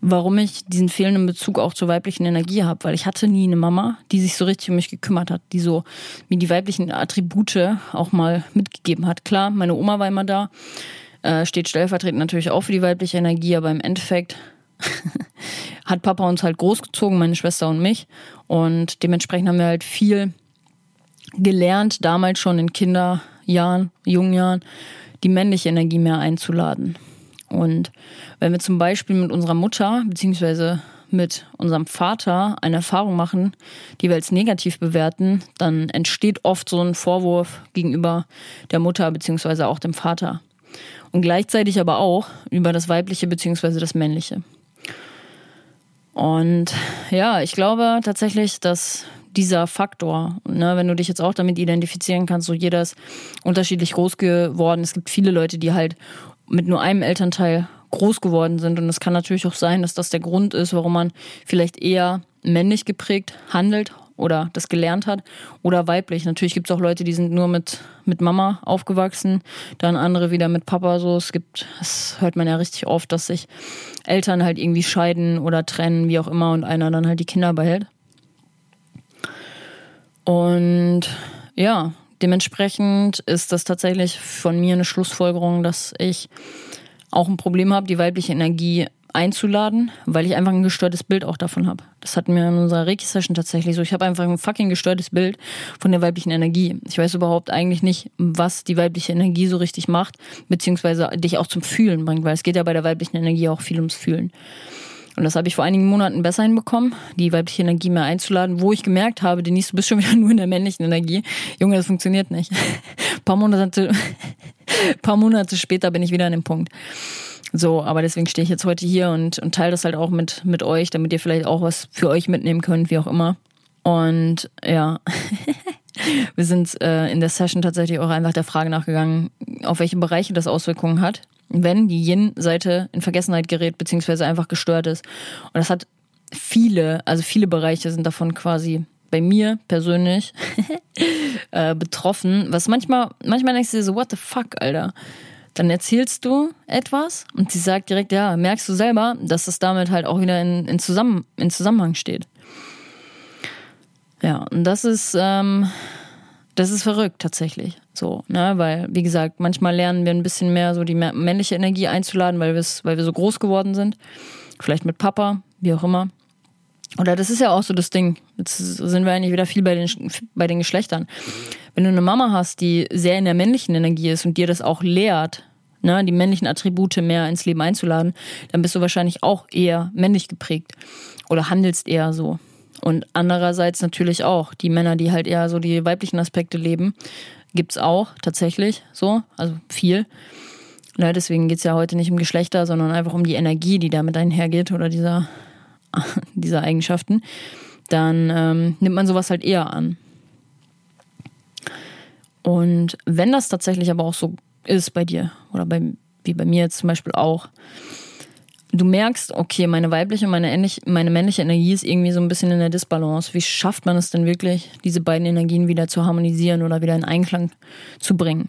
warum ich diesen fehlenden Bezug auch zur weiblichen Energie habe, weil ich hatte nie eine Mama, die sich so richtig um mich gekümmert hat, die so mir die weiblichen Attribute auch mal mitgegeben hat. Klar, meine Oma war immer da, äh, steht stellvertretend natürlich auch für die weibliche Energie, aber im Endeffekt hat Papa uns halt großgezogen, meine Schwester und mich. Und dementsprechend haben wir halt viel gelernt, damals schon in Kinderjahren, jungen Jahren, die männliche Energie mehr einzuladen. Und wenn wir zum Beispiel mit unserer Mutter beziehungsweise mit unserem Vater eine Erfahrung machen, die wir als negativ bewerten, dann entsteht oft so ein Vorwurf gegenüber der Mutter beziehungsweise auch dem Vater und gleichzeitig aber auch über das Weibliche bzw. das Männliche. Und ja, ich glaube tatsächlich, dass dieser Faktor, ne, wenn du dich jetzt auch damit identifizieren kannst, so jeder ist unterschiedlich groß geworden. Es gibt viele Leute, die halt mit nur einem Elternteil groß geworden sind. Und es kann natürlich auch sein, dass das der Grund ist, warum man vielleicht eher männlich geprägt handelt oder das gelernt hat oder weiblich. Natürlich gibt es auch Leute, die sind nur mit, mit Mama aufgewachsen, dann andere wieder mit Papa. So, es gibt, das hört man ja richtig oft, dass sich Eltern halt irgendwie scheiden oder trennen, wie auch immer, und einer dann halt die Kinder behält. Und ja, dementsprechend ist das tatsächlich von mir eine Schlussfolgerung, dass ich auch ein Problem habe, die weibliche Energie einzuladen, weil ich einfach ein gestörtes Bild auch davon habe. Das hatten wir in unserer Reiki-Session tatsächlich so. Ich habe einfach ein fucking gestörtes Bild von der weiblichen Energie. Ich weiß überhaupt eigentlich nicht, was die weibliche Energie so richtig macht, beziehungsweise dich auch zum Fühlen bringt, weil es geht ja bei der weiblichen Energie auch viel ums Fühlen. Und das habe ich vor einigen Monaten besser hinbekommen, die weibliche Energie mehr einzuladen, wo ich gemerkt habe, Denise, du bist schon wieder nur in der männlichen Energie. Junge, das funktioniert nicht. Ein paar Monate, paar Monate später bin ich wieder an dem Punkt. So, aber deswegen stehe ich jetzt heute hier und, und teile das halt auch mit, mit euch, damit ihr vielleicht auch was für euch mitnehmen könnt, wie auch immer. Und ja, wir sind äh, in der Session tatsächlich auch einfach der Frage nachgegangen, auf welche Bereiche das Auswirkungen hat, wenn die Yin-Seite in Vergessenheit gerät, beziehungsweise einfach gestört ist. Und das hat viele, also viele Bereiche sind davon quasi bei mir persönlich äh, betroffen, was manchmal, manchmal denkst du dir so, what the fuck, Alter? Dann erzählst du etwas und sie sagt direkt, ja, merkst du selber, dass das damit halt auch wieder in, in, Zusammen, in Zusammenhang steht. Ja, und das ist, ähm, das ist verrückt tatsächlich. So, ne, weil, wie gesagt, manchmal lernen wir ein bisschen mehr so die männliche Energie einzuladen, weil, weil wir so groß geworden sind. Vielleicht mit Papa, wie auch immer. Oder das ist ja auch so das Ding. Jetzt sind wir eigentlich wieder viel bei den, bei den Geschlechtern. Wenn du eine Mama hast, die sehr in der männlichen Energie ist und dir das auch lehrt, ne, die männlichen Attribute mehr ins Leben einzuladen, dann bist du wahrscheinlich auch eher männlich geprägt oder handelst eher so. Und andererseits natürlich auch die Männer, die halt eher so die weiblichen Aspekte leben, gibt's auch tatsächlich so, also viel. Ne, deswegen geht's ja heute nicht um Geschlechter, sondern einfach um die Energie, die damit einhergeht oder dieser dieser Eigenschaften, dann ähm, nimmt man sowas halt eher an. Und wenn das tatsächlich aber auch so ist bei dir oder bei, wie bei mir jetzt zum Beispiel auch, du merkst, okay, meine weibliche und meine, meine männliche Energie ist irgendwie so ein bisschen in der Disbalance. Wie schafft man es denn wirklich, diese beiden Energien wieder zu harmonisieren oder wieder in Einklang zu bringen?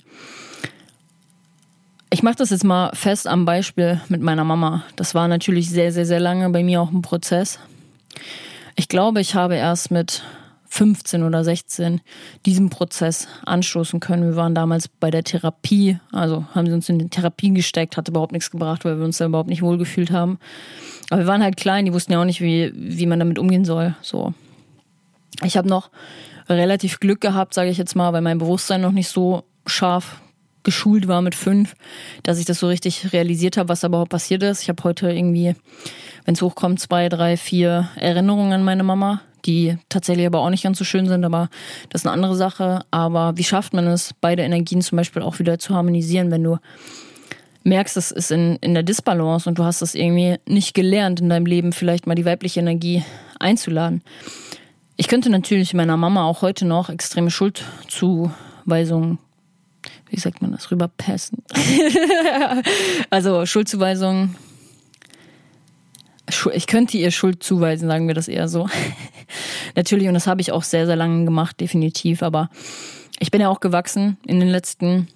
Ich mache das jetzt mal fest am Beispiel mit meiner Mama. Das war natürlich sehr, sehr, sehr lange bei mir auch ein Prozess. Ich glaube, ich habe erst mit 15 oder 16 diesen Prozess anstoßen können. Wir waren damals bei der Therapie, also haben sie uns in die Therapie gesteckt, hat überhaupt nichts gebracht, weil wir uns da überhaupt nicht wohlgefühlt haben. Aber wir waren halt klein, die wussten ja auch nicht, wie, wie man damit umgehen soll. So. Ich habe noch relativ Glück gehabt, sage ich jetzt mal, weil mein Bewusstsein noch nicht so scharf geschult war mit fünf, dass ich das so richtig realisiert habe, was da überhaupt passiert ist. Ich habe heute irgendwie, wenn es hochkommt, zwei, drei, vier Erinnerungen an meine Mama, die tatsächlich aber auch nicht ganz so schön sind, aber das ist eine andere Sache. Aber wie schafft man es, beide Energien zum Beispiel auch wieder zu harmonisieren, wenn du merkst, das ist in, in der Disbalance und du hast das irgendwie nicht gelernt in deinem Leben, vielleicht mal die weibliche Energie einzuladen. Ich könnte natürlich meiner Mama auch heute noch extreme Schuldzuweisungen wie sagt man das, rüberpassen. also Schuldzuweisung. Ich könnte ihr Schuld zuweisen, sagen wir das eher so. Natürlich, und das habe ich auch sehr, sehr lange gemacht, definitiv. Aber ich bin ja auch gewachsen in den letzten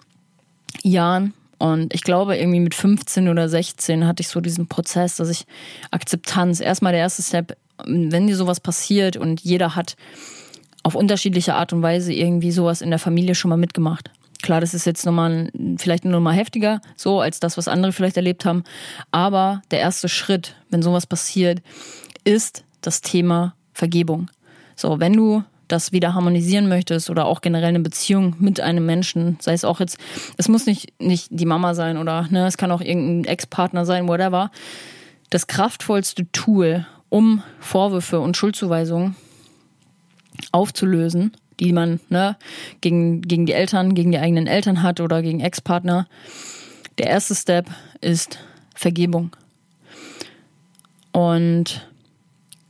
Jahren. Und ich glaube, irgendwie mit 15 oder 16 hatte ich so diesen Prozess, dass ich Akzeptanz, erstmal der erste Step, wenn dir sowas passiert und jeder hat auf unterschiedliche Art und Weise irgendwie sowas in der Familie schon mal mitgemacht. Klar, das ist jetzt nochmal vielleicht nur mal heftiger, so als das, was andere vielleicht erlebt haben. Aber der erste Schritt, wenn sowas passiert, ist das Thema Vergebung. So, wenn du das wieder harmonisieren möchtest oder auch generell eine Beziehung mit einem Menschen, sei es auch jetzt, es muss nicht, nicht die Mama sein oder ne, es kann auch irgendein Ex-Partner sein, whatever. Das kraftvollste Tool, um Vorwürfe und Schuldzuweisungen aufzulösen, die man ne, gegen, gegen die Eltern, gegen die eigenen Eltern hat oder gegen Ex-Partner. Der erste Step ist Vergebung. Und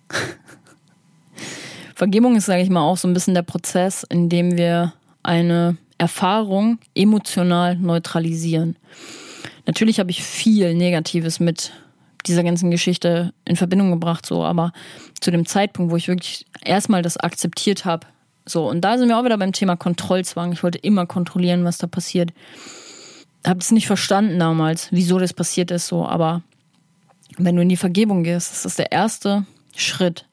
Vergebung ist, sage ich mal, auch so ein bisschen der Prozess, in dem wir eine Erfahrung emotional neutralisieren. natürlich habe ich viel Negatives mit dieser ganzen Geschichte in Verbindung gebracht, so, aber zu dem Zeitpunkt, wo ich wirklich erstmal das akzeptiert habe, so, und da sind wir auch wieder beim Thema Kontrollzwang. Ich wollte immer kontrollieren, was da passiert. Hab das nicht verstanden damals, wieso das passiert ist, so, aber wenn du in die Vergebung gehst, ist das der erste Schritt.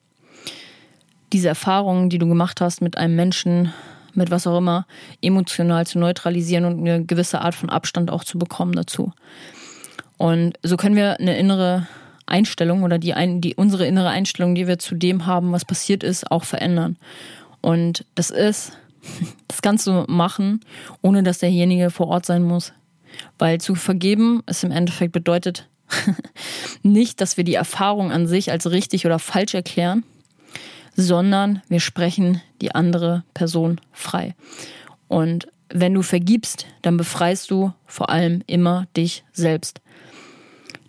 Diese Erfahrungen, die du gemacht hast mit einem Menschen, mit was auch immer, emotional zu neutralisieren und eine gewisse Art von Abstand auch zu bekommen dazu. Und so können wir eine innere Einstellung oder die, die unsere innere Einstellung, die wir zu dem haben, was passiert ist, auch verändern. Und das ist, das kannst du machen, ohne dass derjenige vor Ort sein muss. Weil zu vergeben es im Endeffekt bedeutet nicht, dass wir die Erfahrung an sich als richtig oder falsch erklären, sondern wir sprechen die andere Person frei. Und wenn du vergibst, dann befreist du vor allem immer dich selbst.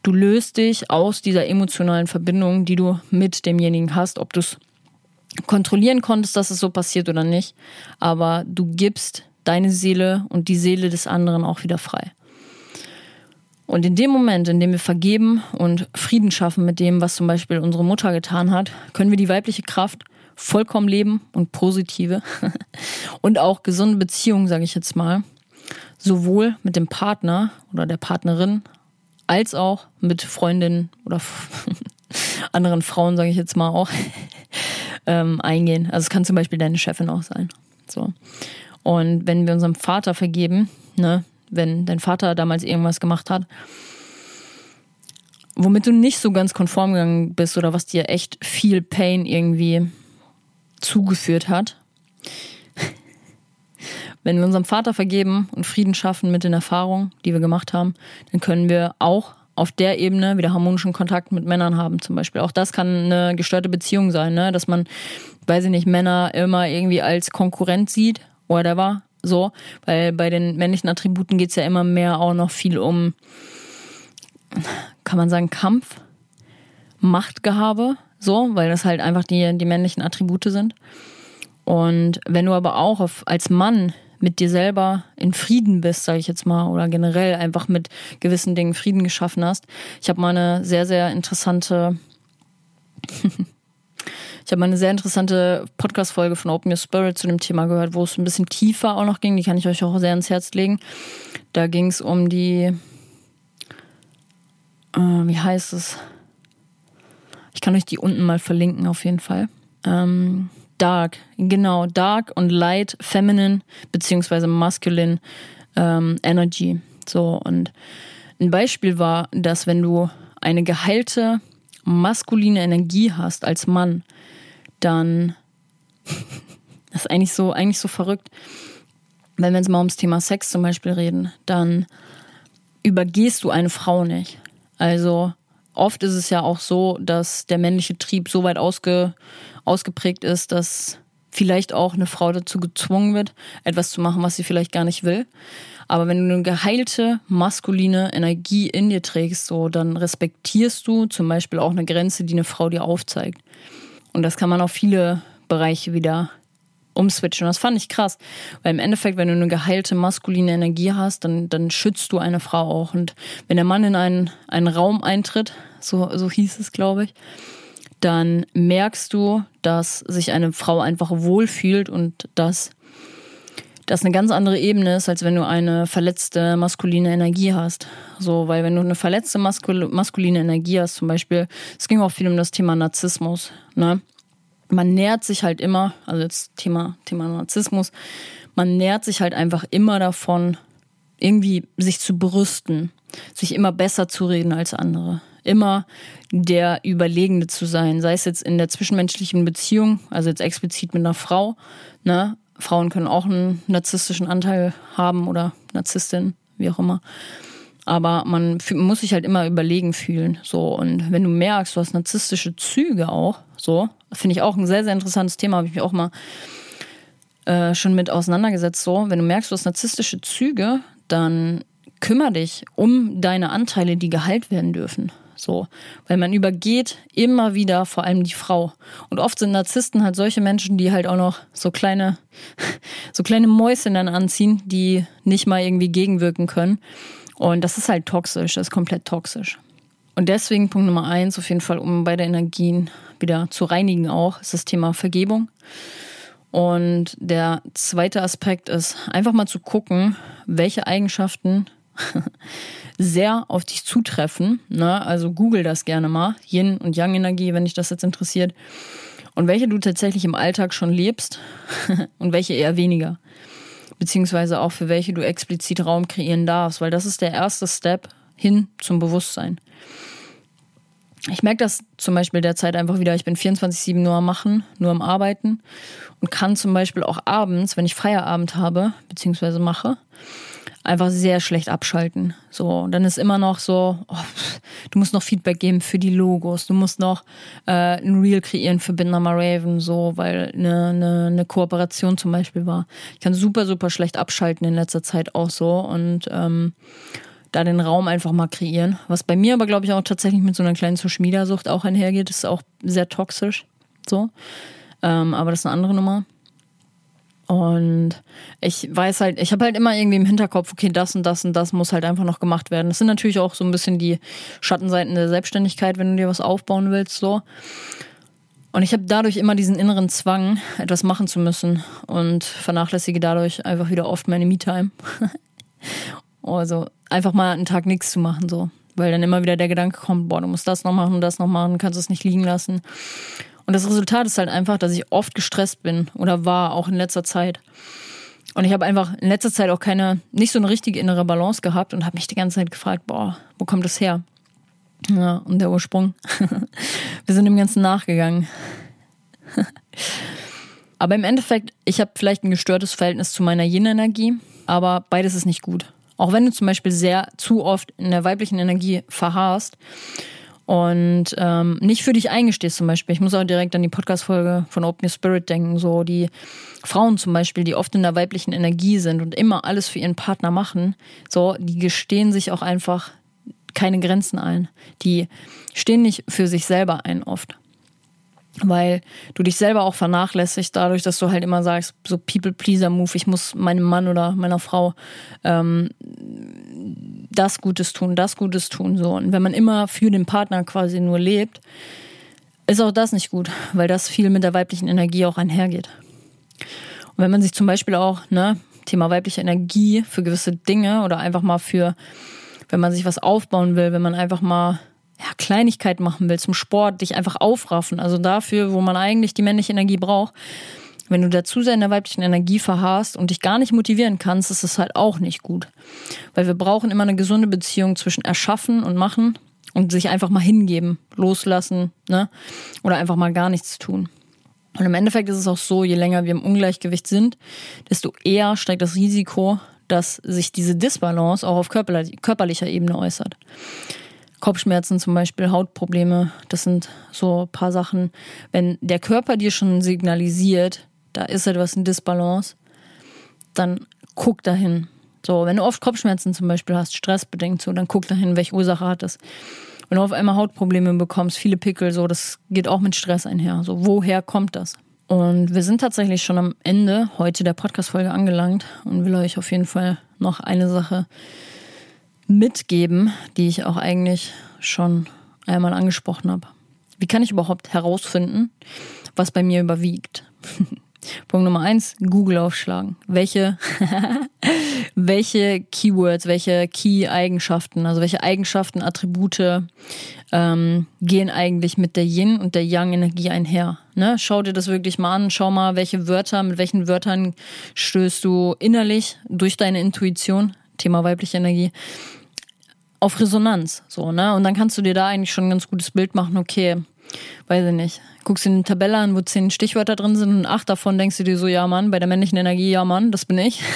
Du löst dich aus dieser emotionalen Verbindung, die du mit demjenigen hast, ob du es kontrollieren konntest, dass es so passiert oder nicht. Aber du gibst deine Seele und die Seele des anderen auch wieder frei. Und in dem Moment, in dem wir vergeben und Frieden schaffen mit dem, was zum Beispiel unsere Mutter getan hat, können wir die weibliche Kraft vollkommen leben und positive und auch gesunde Beziehungen, sage ich jetzt mal, sowohl mit dem Partner oder der Partnerin als auch mit Freundinnen oder anderen Frauen, sage ich jetzt mal auch, ähm, eingehen. Also es kann zum Beispiel deine Chefin auch sein. So. Und wenn wir unserem Vater vergeben, ne, wenn dein Vater damals irgendwas gemacht hat, womit du nicht so ganz konform gegangen bist oder was dir echt viel Pain irgendwie zugeführt hat, wenn wir unserem Vater vergeben und Frieden schaffen mit den Erfahrungen, die wir gemacht haben, dann können wir auch auf der Ebene wieder harmonischen Kontakt mit Männern haben zum Beispiel. Auch das kann eine gestörte Beziehung sein, ne? dass man, weiß ich nicht, Männer immer irgendwie als Konkurrent sieht, whatever, so. Weil bei den männlichen Attributen geht es ja immer mehr auch noch viel um, kann man sagen, Kampf, Machtgehabe, so, weil das halt einfach die, die männlichen Attribute sind. Und wenn du aber auch auf, als Mann mit dir selber in Frieden bist, sage ich jetzt mal, oder generell einfach mit gewissen Dingen Frieden geschaffen hast. Ich habe mal eine sehr, sehr interessante, ich habe mal eine sehr interessante Podcast-Folge von Open Your Spirit zu dem Thema gehört, wo es ein bisschen tiefer auch noch ging. Die kann ich euch auch sehr ans Herz legen. Da ging es um die, äh, wie heißt es? Ich kann euch die unten mal verlinken auf jeden Fall. Ähm, Dark, genau, Dark und Light, Feminine beziehungsweise Masculine ähm, Energy. So und ein Beispiel war, dass wenn du eine geheilte maskuline Energie hast als Mann, dann das ist eigentlich so eigentlich so verrückt. Wenn wir jetzt mal ums Thema Sex zum Beispiel reden, dann übergehst du eine Frau nicht. Also oft ist es ja auch so, dass der männliche Trieb so weit ausge, ausgeprägt ist, dass vielleicht auch eine Frau dazu gezwungen wird, etwas zu machen, was sie vielleicht gar nicht will. Aber wenn du eine geheilte maskuline Energie in dir trägst, so, dann respektierst du zum Beispiel auch eine Grenze, die eine Frau dir aufzeigt. Und das kann man auf viele Bereiche wieder umswitchen. Das fand ich krass, weil im Endeffekt, wenn du eine geheilte maskuline Energie hast, dann, dann schützt du eine Frau auch. Und wenn der Mann in einen, einen Raum eintritt, so, so hieß es, glaube ich, dann merkst du, dass sich eine Frau einfach wohlfühlt und dass das eine ganz andere Ebene ist, als wenn du eine verletzte maskuline Energie hast. So, weil wenn du eine verletzte maskul maskuline Energie hast, zum Beispiel, es ging auch viel um das Thema Narzissmus, ne? Man nährt sich halt immer, also jetzt Thema, Thema Narzissmus, man nährt sich halt einfach immer davon, irgendwie sich zu brüsten, sich immer besser zu reden als andere immer der Überlegende zu sein, sei es jetzt in der zwischenmenschlichen Beziehung, also jetzt explizit mit einer Frau. Ne? Frauen können auch einen narzisstischen Anteil haben oder Narzisstin, wie auch immer. Aber man muss sich halt immer überlegen fühlen. So, und wenn du merkst, du hast narzisstische Züge auch, so, finde ich auch ein sehr, sehr interessantes Thema, habe ich mich auch mal äh, schon mit auseinandergesetzt. So, wenn du merkst, du hast narzisstische Züge, dann kümmere dich um deine Anteile, die geheilt werden dürfen. So, weil man übergeht immer wieder vor allem die Frau. Und oft sind Narzissten halt solche Menschen, die halt auch noch so kleine, so kleine Mäuschen dann anziehen, die nicht mal irgendwie gegenwirken können. Und das ist halt toxisch, das ist komplett toxisch. Und deswegen Punkt Nummer eins, auf jeden Fall, um beide Energien wieder zu reinigen auch, ist das Thema Vergebung. Und der zweite Aspekt ist einfach mal zu gucken, welche Eigenschaften sehr auf dich zutreffen. Ne? Also google das gerne mal, Yin und Yang Energie, wenn dich das jetzt interessiert. Und welche du tatsächlich im Alltag schon lebst und welche eher weniger. Beziehungsweise auch für welche du explizit Raum kreieren darfst, weil das ist der erste Step hin zum Bewusstsein. Ich merke das zum Beispiel derzeit einfach wieder. Ich bin 24-7 nur am Machen, nur am Arbeiten und kann zum Beispiel auch abends, wenn ich Feierabend habe, beziehungsweise mache, einfach sehr schlecht abschalten. So, dann ist immer noch so, oh, du musst noch Feedback geben für die Logos, du musst noch äh, ein Reel kreieren für Bindama Raven, so, weil eine, eine, eine Kooperation zum Beispiel war. Ich kann super, super schlecht abschalten in letzter Zeit auch so und ähm, da den Raum einfach mal kreieren. Was bei mir aber, glaube ich, auch tatsächlich mit so einer kleinen Social Media Sucht auch einhergeht, ist auch sehr toxisch. So. Ähm, aber das ist eine andere Nummer. Und ich weiß halt, ich habe halt immer irgendwie im Hinterkopf, okay, das und das und das muss halt einfach noch gemacht werden. Das sind natürlich auch so ein bisschen die Schattenseiten der Selbstständigkeit, wenn du dir was aufbauen willst, so. Und ich habe dadurch immer diesen inneren Zwang, etwas machen zu müssen und vernachlässige dadurch einfach wieder oft meine Me-Time. also einfach mal einen Tag nichts zu machen, so. Weil dann immer wieder der Gedanke kommt, boah, du musst das noch machen, das noch machen, kannst es nicht liegen lassen. Und das Resultat ist halt einfach, dass ich oft gestresst bin oder war, auch in letzter Zeit. Und ich habe einfach in letzter Zeit auch keine, nicht so eine richtige innere Balance gehabt und habe mich die ganze Zeit gefragt, boah, wo kommt das her? Ja, und der Ursprung. Wir sind dem Ganzen nachgegangen. aber im Endeffekt, ich habe vielleicht ein gestörtes Verhältnis zu meiner Yin-Energie, aber beides ist nicht gut. Auch wenn du zum Beispiel sehr zu oft in der weiblichen Energie verharrst und ähm, nicht für dich eingestehst zum Beispiel. Ich muss auch direkt an die Podcast-Folge von Open Your Spirit denken. So die Frauen zum Beispiel, die oft in der weiblichen Energie sind und immer alles für ihren Partner machen, so die gestehen sich auch einfach keine Grenzen ein. Die stehen nicht für sich selber ein oft weil du dich selber auch vernachlässigst, dadurch, dass du halt immer sagst, so People-Pleaser-Move, ich muss meinem Mann oder meiner Frau ähm, das Gutes tun, das Gutes tun. So. Und wenn man immer für den Partner quasi nur lebt, ist auch das nicht gut, weil das viel mit der weiblichen Energie auch einhergeht. Und wenn man sich zum Beispiel auch, ne, Thema weibliche Energie für gewisse Dinge oder einfach mal für, wenn man sich was aufbauen will, wenn man einfach mal ja, Kleinigkeit machen will, zum Sport, dich einfach aufraffen. Also dafür, wo man eigentlich die männliche Energie braucht. Wenn du dazu sehr in der weiblichen Energie verharrst und dich gar nicht motivieren kannst, ist es halt auch nicht gut. Weil wir brauchen immer eine gesunde Beziehung zwischen erschaffen und machen und sich einfach mal hingeben, loslassen, ne? Oder einfach mal gar nichts tun. Und im Endeffekt ist es auch so, je länger wir im Ungleichgewicht sind, desto eher steigt das Risiko, dass sich diese Disbalance auch auf körperlicher Ebene äußert. Kopfschmerzen zum Beispiel, Hautprobleme, das sind so ein paar Sachen. Wenn der Körper dir schon signalisiert, da ist etwas in Disbalance, dann guck dahin. So, wenn du oft Kopfschmerzen zum Beispiel hast, stressbedingt so, dann guck dahin, welche Ursache hat das. Wenn du auf einmal Hautprobleme bekommst, viele Pickel, so, das geht auch mit Stress einher. So, woher kommt das? Und wir sind tatsächlich schon am Ende heute der Podcast-Folge angelangt und will euch auf jeden Fall noch eine Sache mitgeben, die ich auch eigentlich schon einmal angesprochen habe. Wie kann ich überhaupt herausfinden, was bei mir überwiegt? Punkt Nummer eins, Google aufschlagen. Welche, welche Keywords, welche Key-Eigenschaften, also welche Eigenschaften, Attribute ähm, gehen eigentlich mit der Yin und der Yang-Energie einher? Ne? Schau dir das wirklich mal an, schau mal, welche Wörter, mit welchen Wörtern stößt du innerlich durch deine Intuition, Thema weibliche Energie, auf Resonanz, so, ne? Und dann kannst du dir da eigentlich schon ein ganz gutes Bild machen, okay, weiß ich nicht. Guckst dir eine Tabelle an, wo zehn Stichwörter drin sind und acht davon denkst du dir so, ja Mann, bei der männlichen Energie, ja Mann, das bin ich.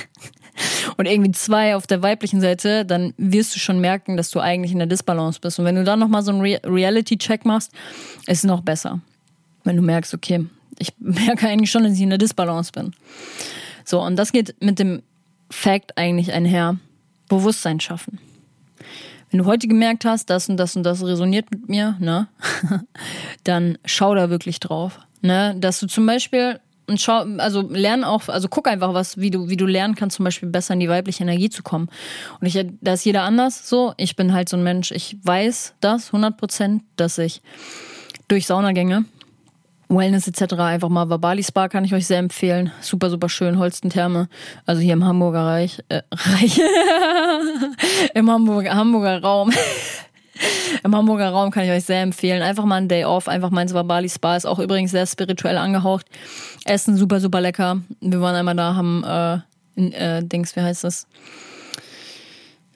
Und irgendwie zwei auf der weiblichen Seite, dann wirst du schon merken, dass du eigentlich in der Disbalance bist. Und wenn du dann nochmal so einen Re Reality-Check machst, ist es noch besser. Wenn du merkst, okay, ich merke eigentlich schon, dass ich in der Disbalance bin. So, und das geht mit dem Fact eigentlich einher. Bewusstsein schaffen wenn du heute gemerkt hast, das und das und das resoniert mit mir, ne, dann schau da wirklich drauf. Ne? Dass du zum Beispiel und schau, also lern auch, also guck einfach was, wie du, wie du lernen kannst, zum Beispiel besser in die weibliche Energie zu kommen. Und ich, da ist jeder anders so. Ich bin halt so ein Mensch, ich weiß das 100 Prozent, dass ich durch Saunagänge, Wellness etc. einfach mal Verbali Spa kann ich euch sehr empfehlen. Super, super schön, Holstentherme. Also hier im Hamburger Reich, äh, Reich, im Hamburger, Hamburger Raum. Im Hamburger Raum kann ich euch sehr empfehlen. Einfach mal ein Day off, einfach mal ins Bali Spa. Ist auch übrigens sehr spirituell angehaucht. Essen super, super lecker. Wir waren einmal da, haben äh, äh, Dings, wie heißt das?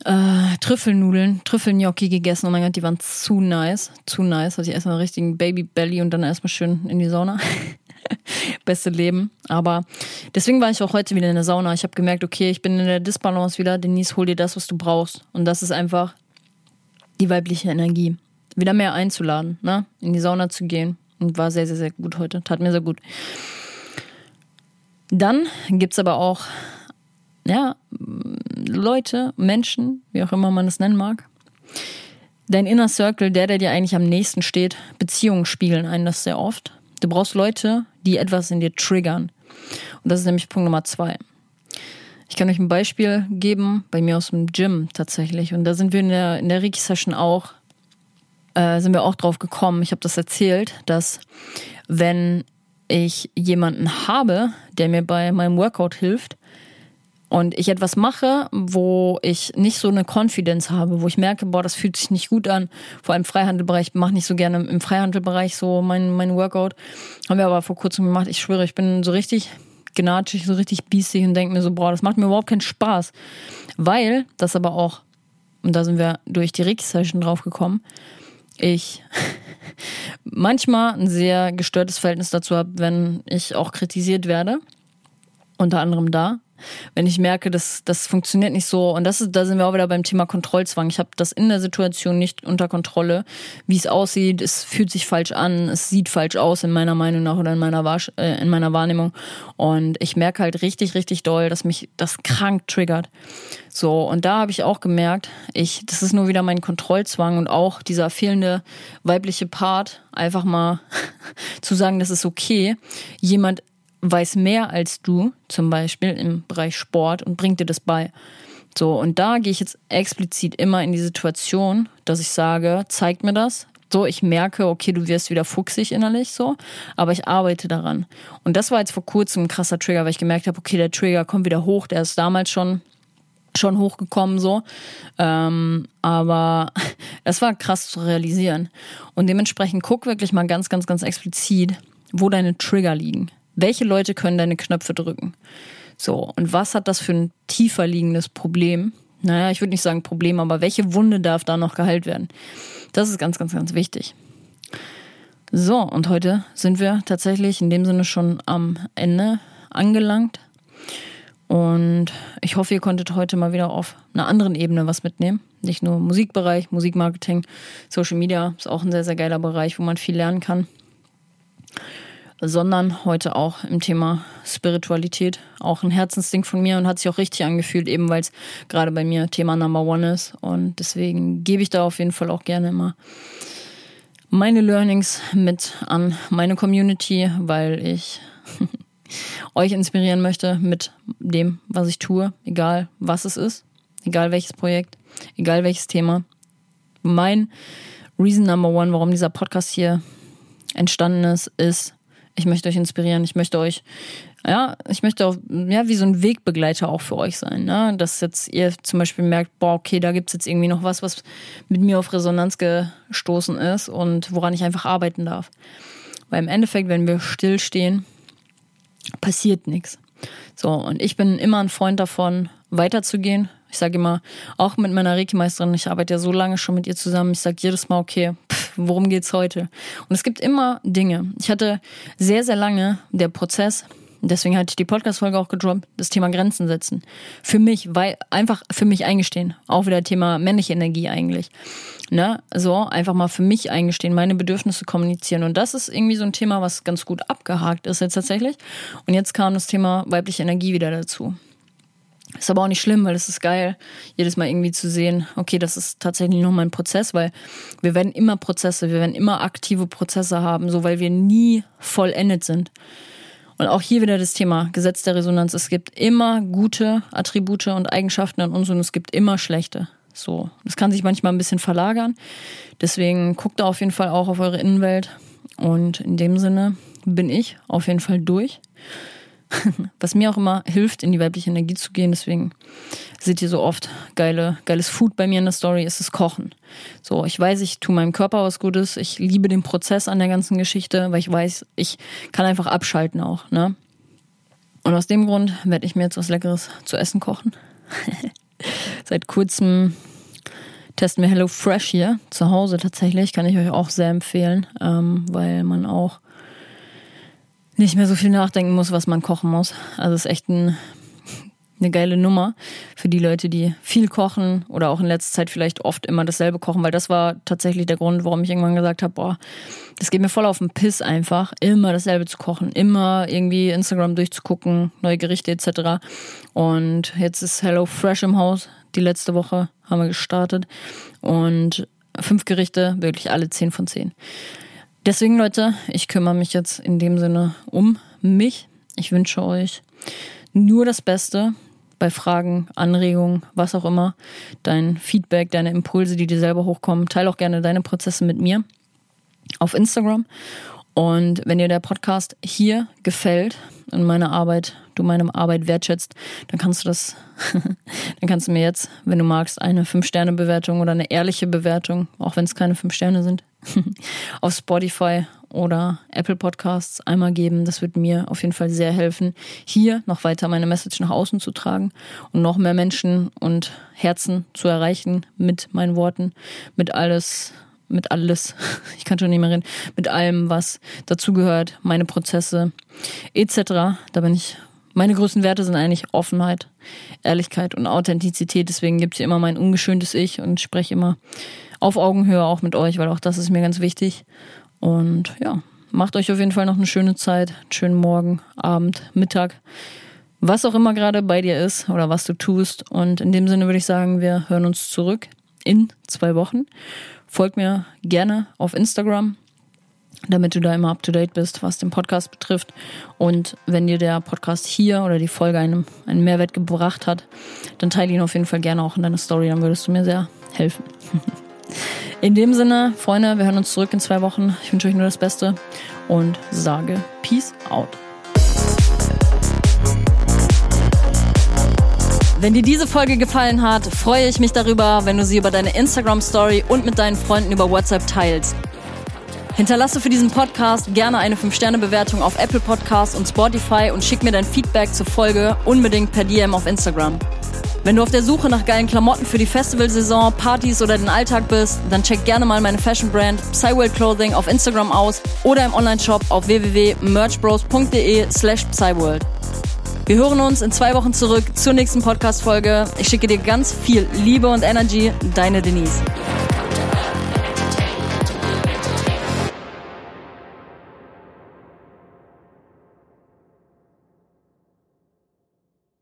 Äh, Trüffelnudeln, Trüffelgnocchi gegessen. Oh mein Gott, die waren zu nice. Zu nice. Hatte ich erstmal einen richtigen Baby Belly und dann erstmal schön in die Sauna. Beste Leben. Aber deswegen war ich auch heute wieder in der Sauna. Ich habe gemerkt, okay, ich bin in der Disbalance wieder. Denise, hol dir das, was du brauchst. Und das ist einfach die weibliche Energie wieder mehr einzuladen, ne? in die Sauna zu gehen. Und war sehr, sehr, sehr gut heute. Tat mir sehr gut. Dann gibt es aber auch, ja, Leute, Menschen, wie auch immer man es nennen mag. Dein Inner Circle, der, der dir eigentlich am nächsten steht, Beziehungen spiegeln einen das sehr oft. Du brauchst Leute, die etwas in dir triggern. Und das ist nämlich Punkt Nummer zwei. Ich kann euch ein Beispiel geben, bei mir aus dem Gym tatsächlich. Und da sind wir in der, in der Reiki-Session auch, äh, sind wir auch drauf gekommen. Ich habe das erzählt, dass wenn ich jemanden habe, der mir bei meinem Workout hilft, und ich etwas mache, wo ich nicht so eine Confidence habe, wo ich merke, boah, das fühlt sich nicht gut an, vor allem im Freihandelbereich, ich mache nicht so gerne im Freihandelbereich so mein, mein Workout, haben wir aber vor kurzem gemacht, ich schwöre, ich bin so richtig gnatschig, so richtig biestig und denke mir so, boah, das macht mir überhaupt keinen Spaß. Weil das aber auch, und da sind wir durch die Reiki-Session drauf gekommen, ich manchmal ein sehr gestörtes Verhältnis dazu habe, wenn ich auch kritisiert werde. Unter anderem da wenn ich merke, dass das funktioniert nicht so und das ist, da sind wir auch wieder beim Thema Kontrollzwang. Ich habe das in der Situation nicht unter Kontrolle, wie es aussieht. Es fühlt sich falsch an, es sieht falsch aus in meiner Meinung nach oder in meiner Wahrsch äh, in meiner Wahrnehmung und ich merke halt richtig, richtig doll, dass mich das krank triggert. So und da habe ich auch gemerkt, ich, das ist nur wieder mein Kontrollzwang und auch dieser fehlende weibliche Part, einfach mal zu sagen, das ist okay, jemand weiß mehr als du, zum Beispiel im Bereich Sport, und bringt dir das bei. So, und da gehe ich jetzt explizit immer in die Situation, dass ich sage, zeig mir das. So, ich merke, okay, du wirst wieder fuchsig innerlich so, aber ich arbeite daran. Und das war jetzt vor kurzem ein krasser Trigger, weil ich gemerkt habe, okay, der Trigger kommt wieder hoch, der ist damals schon schon hochgekommen so, ähm, aber das war krass zu realisieren. Und dementsprechend guck wirklich mal ganz, ganz, ganz explizit, wo deine Trigger liegen. Welche Leute können deine Knöpfe drücken? So, und was hat das für ein tiefer liegendes Problem? Naja, ich würde nicht sagen Problem, aber welche Wunde darf da noch geheilt werden? Das ist ganz, ganz, ganz wichtig. So, und heute sind wir tatsächlich in dem Sinne schon am Ende angelangt. Und ich hoffe, ihr konntet heute mal wieder auf einer anderen Ebene was mitnehmen. Nicht nur Musikbereich, Musikmarketing, Social Media ist auch ein sehr, sehr geiler Bereich, wo man viel lernen kann sondern heute auch im Thema Spiritualität. Auch ein Herzensding von mir und hat sich auch richtig angefühlt, eben weil es gerade bei mir Thema Number One ist. Und deswegen gebe ich da auf jeden Fall auch gerne immer meine Learnings mit an meine Community, weil ich euch inspirieren möchte mit dem, was ich tue, egal was es ist, egal welches Projekt, egal welches Thema. Mein Reason Number One, warum dieser Podcast hier entstanden ist, ist, ich möchte euch inspirieren. Ich möchte euch, ja, ich möchte auch, ja, wie so ein Wegbegleiter auch für euch sein. Ne? Dass jetzt ihr zum Beispiel merkt, boah, okay, da gibt es jetzt irgendwie noch was, was mit mir auf Resonanz gestoßen ist und woran ich einfach arbeiten darf. Weil im Endeffekt, wenn wir stillstehen, passiert nichts. So, und ich bin immer ein Freund davon, weiterzugehen. Ich sage immer, auch mit meiner Reiki-Meisterin, ich arbeite ja so lange schon mit ihr zusammen, ich sage jedes Mal, okay, pff, worum geht's heute? Und es gibt immer Dinge. Ich hatte sehr, sehr lange der Prozess, deswegen hatte ich die Podcast-Folge auch gedroppt, das Thema Grenzen setzen. Für mich, weil einfach für mich eingestehen. Auch wieder Thema männliche Energie eigentlich. Ne? So, einfach mal für mich eingestehen, meine Bedürfnisse kommunizieren. Und das ist irgendwie so ein Thema, was ganz gut abgehakt ist jetzt tatsächlich. Und jetzt kam das Thema weibliche Energie wieder dazu. Ist aber auch nicht schlimm, weil es ist geil, jedes Mal irgendwie zu sehen, okay, das ist tatsächlich noch mal ein Prozess, weil wir werden immer Prozesse, wir werden immer aktive Prozesse haben, so weil wir nie vollendet sind. Und auch hier wieder das Thema Gesetz der Resonanz. Es gibt immer gute Attribute und Eigenschaften an uns und es gibt immer schlechte. So, das kann sich manchmal ein bisschen verlagern. Deswegen guckt da auf jeden Fall auch auf eure Innenwelt. Und in dem Sinne bin ich auf jeden Fall durch. Was mir auch immer hilft, in die weibliche Energie zu gehen. Deswegen seht ihr so oft geile, geiles Food bei mir in der Story, ist das Kochen. So, ich weiß, ich tue meinem Körper was Gutes. Ich liebe den Prozess an der ganzen Geschichte, weil ich weiß, ich kann einfach abschalten auch, ne? Und aus dem Grund werde ich mir jetzt was Leckeres zu essen kochen. Seit kurzem testen wir Hello Fresh hier zu Hause tatsächlich. Kann ich euch auch sehr empfehlen, ähm, weil man auch nicht mehr so viel nachdenken muss, was man kochen muss. Also es ist echt ein, eine geile Nummer für die Leute, die viel kochen oder auch in letzter Zeit vielleicht oft immer dasselbe kochen, weil das war tatsächlich der Grund, warum ich irgendwann gesagt habe, boah, das geht mir voll auf den Piss einfach, immer dasselbe zu kochen, immer irgendwie Instagram durchzugucken, neue Gerichte etc. Und jetzt ist Hello Fresh im Haus. Die letzte Woche haben wir gestartet und fünf Gerichte, wirklich alle zehn von zehn. Deswegen, Leute, ich kümmere mich jetzt in dem Sinne um mich. Ich wünsche euch nur das Beste bei Fragen, Anregungen, was auch immer. Dein Feedback, deine Impulse, die dir selber hochkommen. Teile auch gerne deine Prozesse mit mir auf Instagram. Und wenn dir der Podcast hier gefällt und meine Arbeit, du meine Arbeit wertschätzt, dann kannst du das, dann kannst du mir jetzt, wenn du magst, eine 5-Sterne-Bewertung oder eine ehrliche Bewertung, auch wenn es keine 5 Sterne sind, auf Spotify oder Apple Podcasts einmal geben. Das wird mir auf jeden Fall sehr helfen, hier noch weiter meine Message nach außen zu tragen und noch mehr Menschen und Herzen zu erreichen mit meinen Worten, mit alles, mit alles, ich kann schon nicht mehr reden, mit allem, was dazugehört, meine Prozesse etc. Da bin ich meine größten Werte sind eigentlich Offenheit, Ehrlichkeit und Authentizität. Deswegen gibt es hier immer mein ungeschöntes Ich und spreche immer auf Augenhöhe auch mit euch, weil auch das ist mir ganz wichtig. Und ja, macht euch auf jeden Fall noch eine schöne Zeit, einen schönen Morgen, Abend, Mittag, was auch immer gerade bei dir ist oder was du tust. Und in dem Sinne würde ich sagen, wir hören uns zurück in zwei Wochen. Folgt mir gerne auf Instagram, damit du da immer up to date bist, was den Podcast betrifft. Und wenn dir der Podcast hier oder die Folge einen, einen Mehrwert gebracht hat, dann teile ihn auf jeden Fall gerne auch in deiner Story, dann würdest du mir sehr helfen. In dem Sinne, Freunde, wir hören uns zurück in zwei Wochen. Ich wünsche euch nur das Beste und sage Peace out. Wenn dir diese Folge gefallen hat, freue ich mich darüber, wenn du sie über deine Instagram Story und mit deinen Freunden über WhatsApp teilst. Hinterlasse für diesen Podcast gerne eine 5-Sterne-Bewertung auf Apple Podcasts und Spotify und schick mir dein Feedback zur Folge unbedingt per DM auf Instagram. Wenn du auf der Suche nach geilen Klamotten für die Festivalsaison, Partys oder den Alltag bist, dann check gerne mal meine Fashion Brand Psyworld Clothing auf Instagram aus oder im Onlineshop auf www.merchbros.de slash Psyworld. Wir hören uns in zwei Wochen zurück zur nächsten Podcast-Folge. Ich schicke dir ganz viel Liebe und Energy. Deine Denise.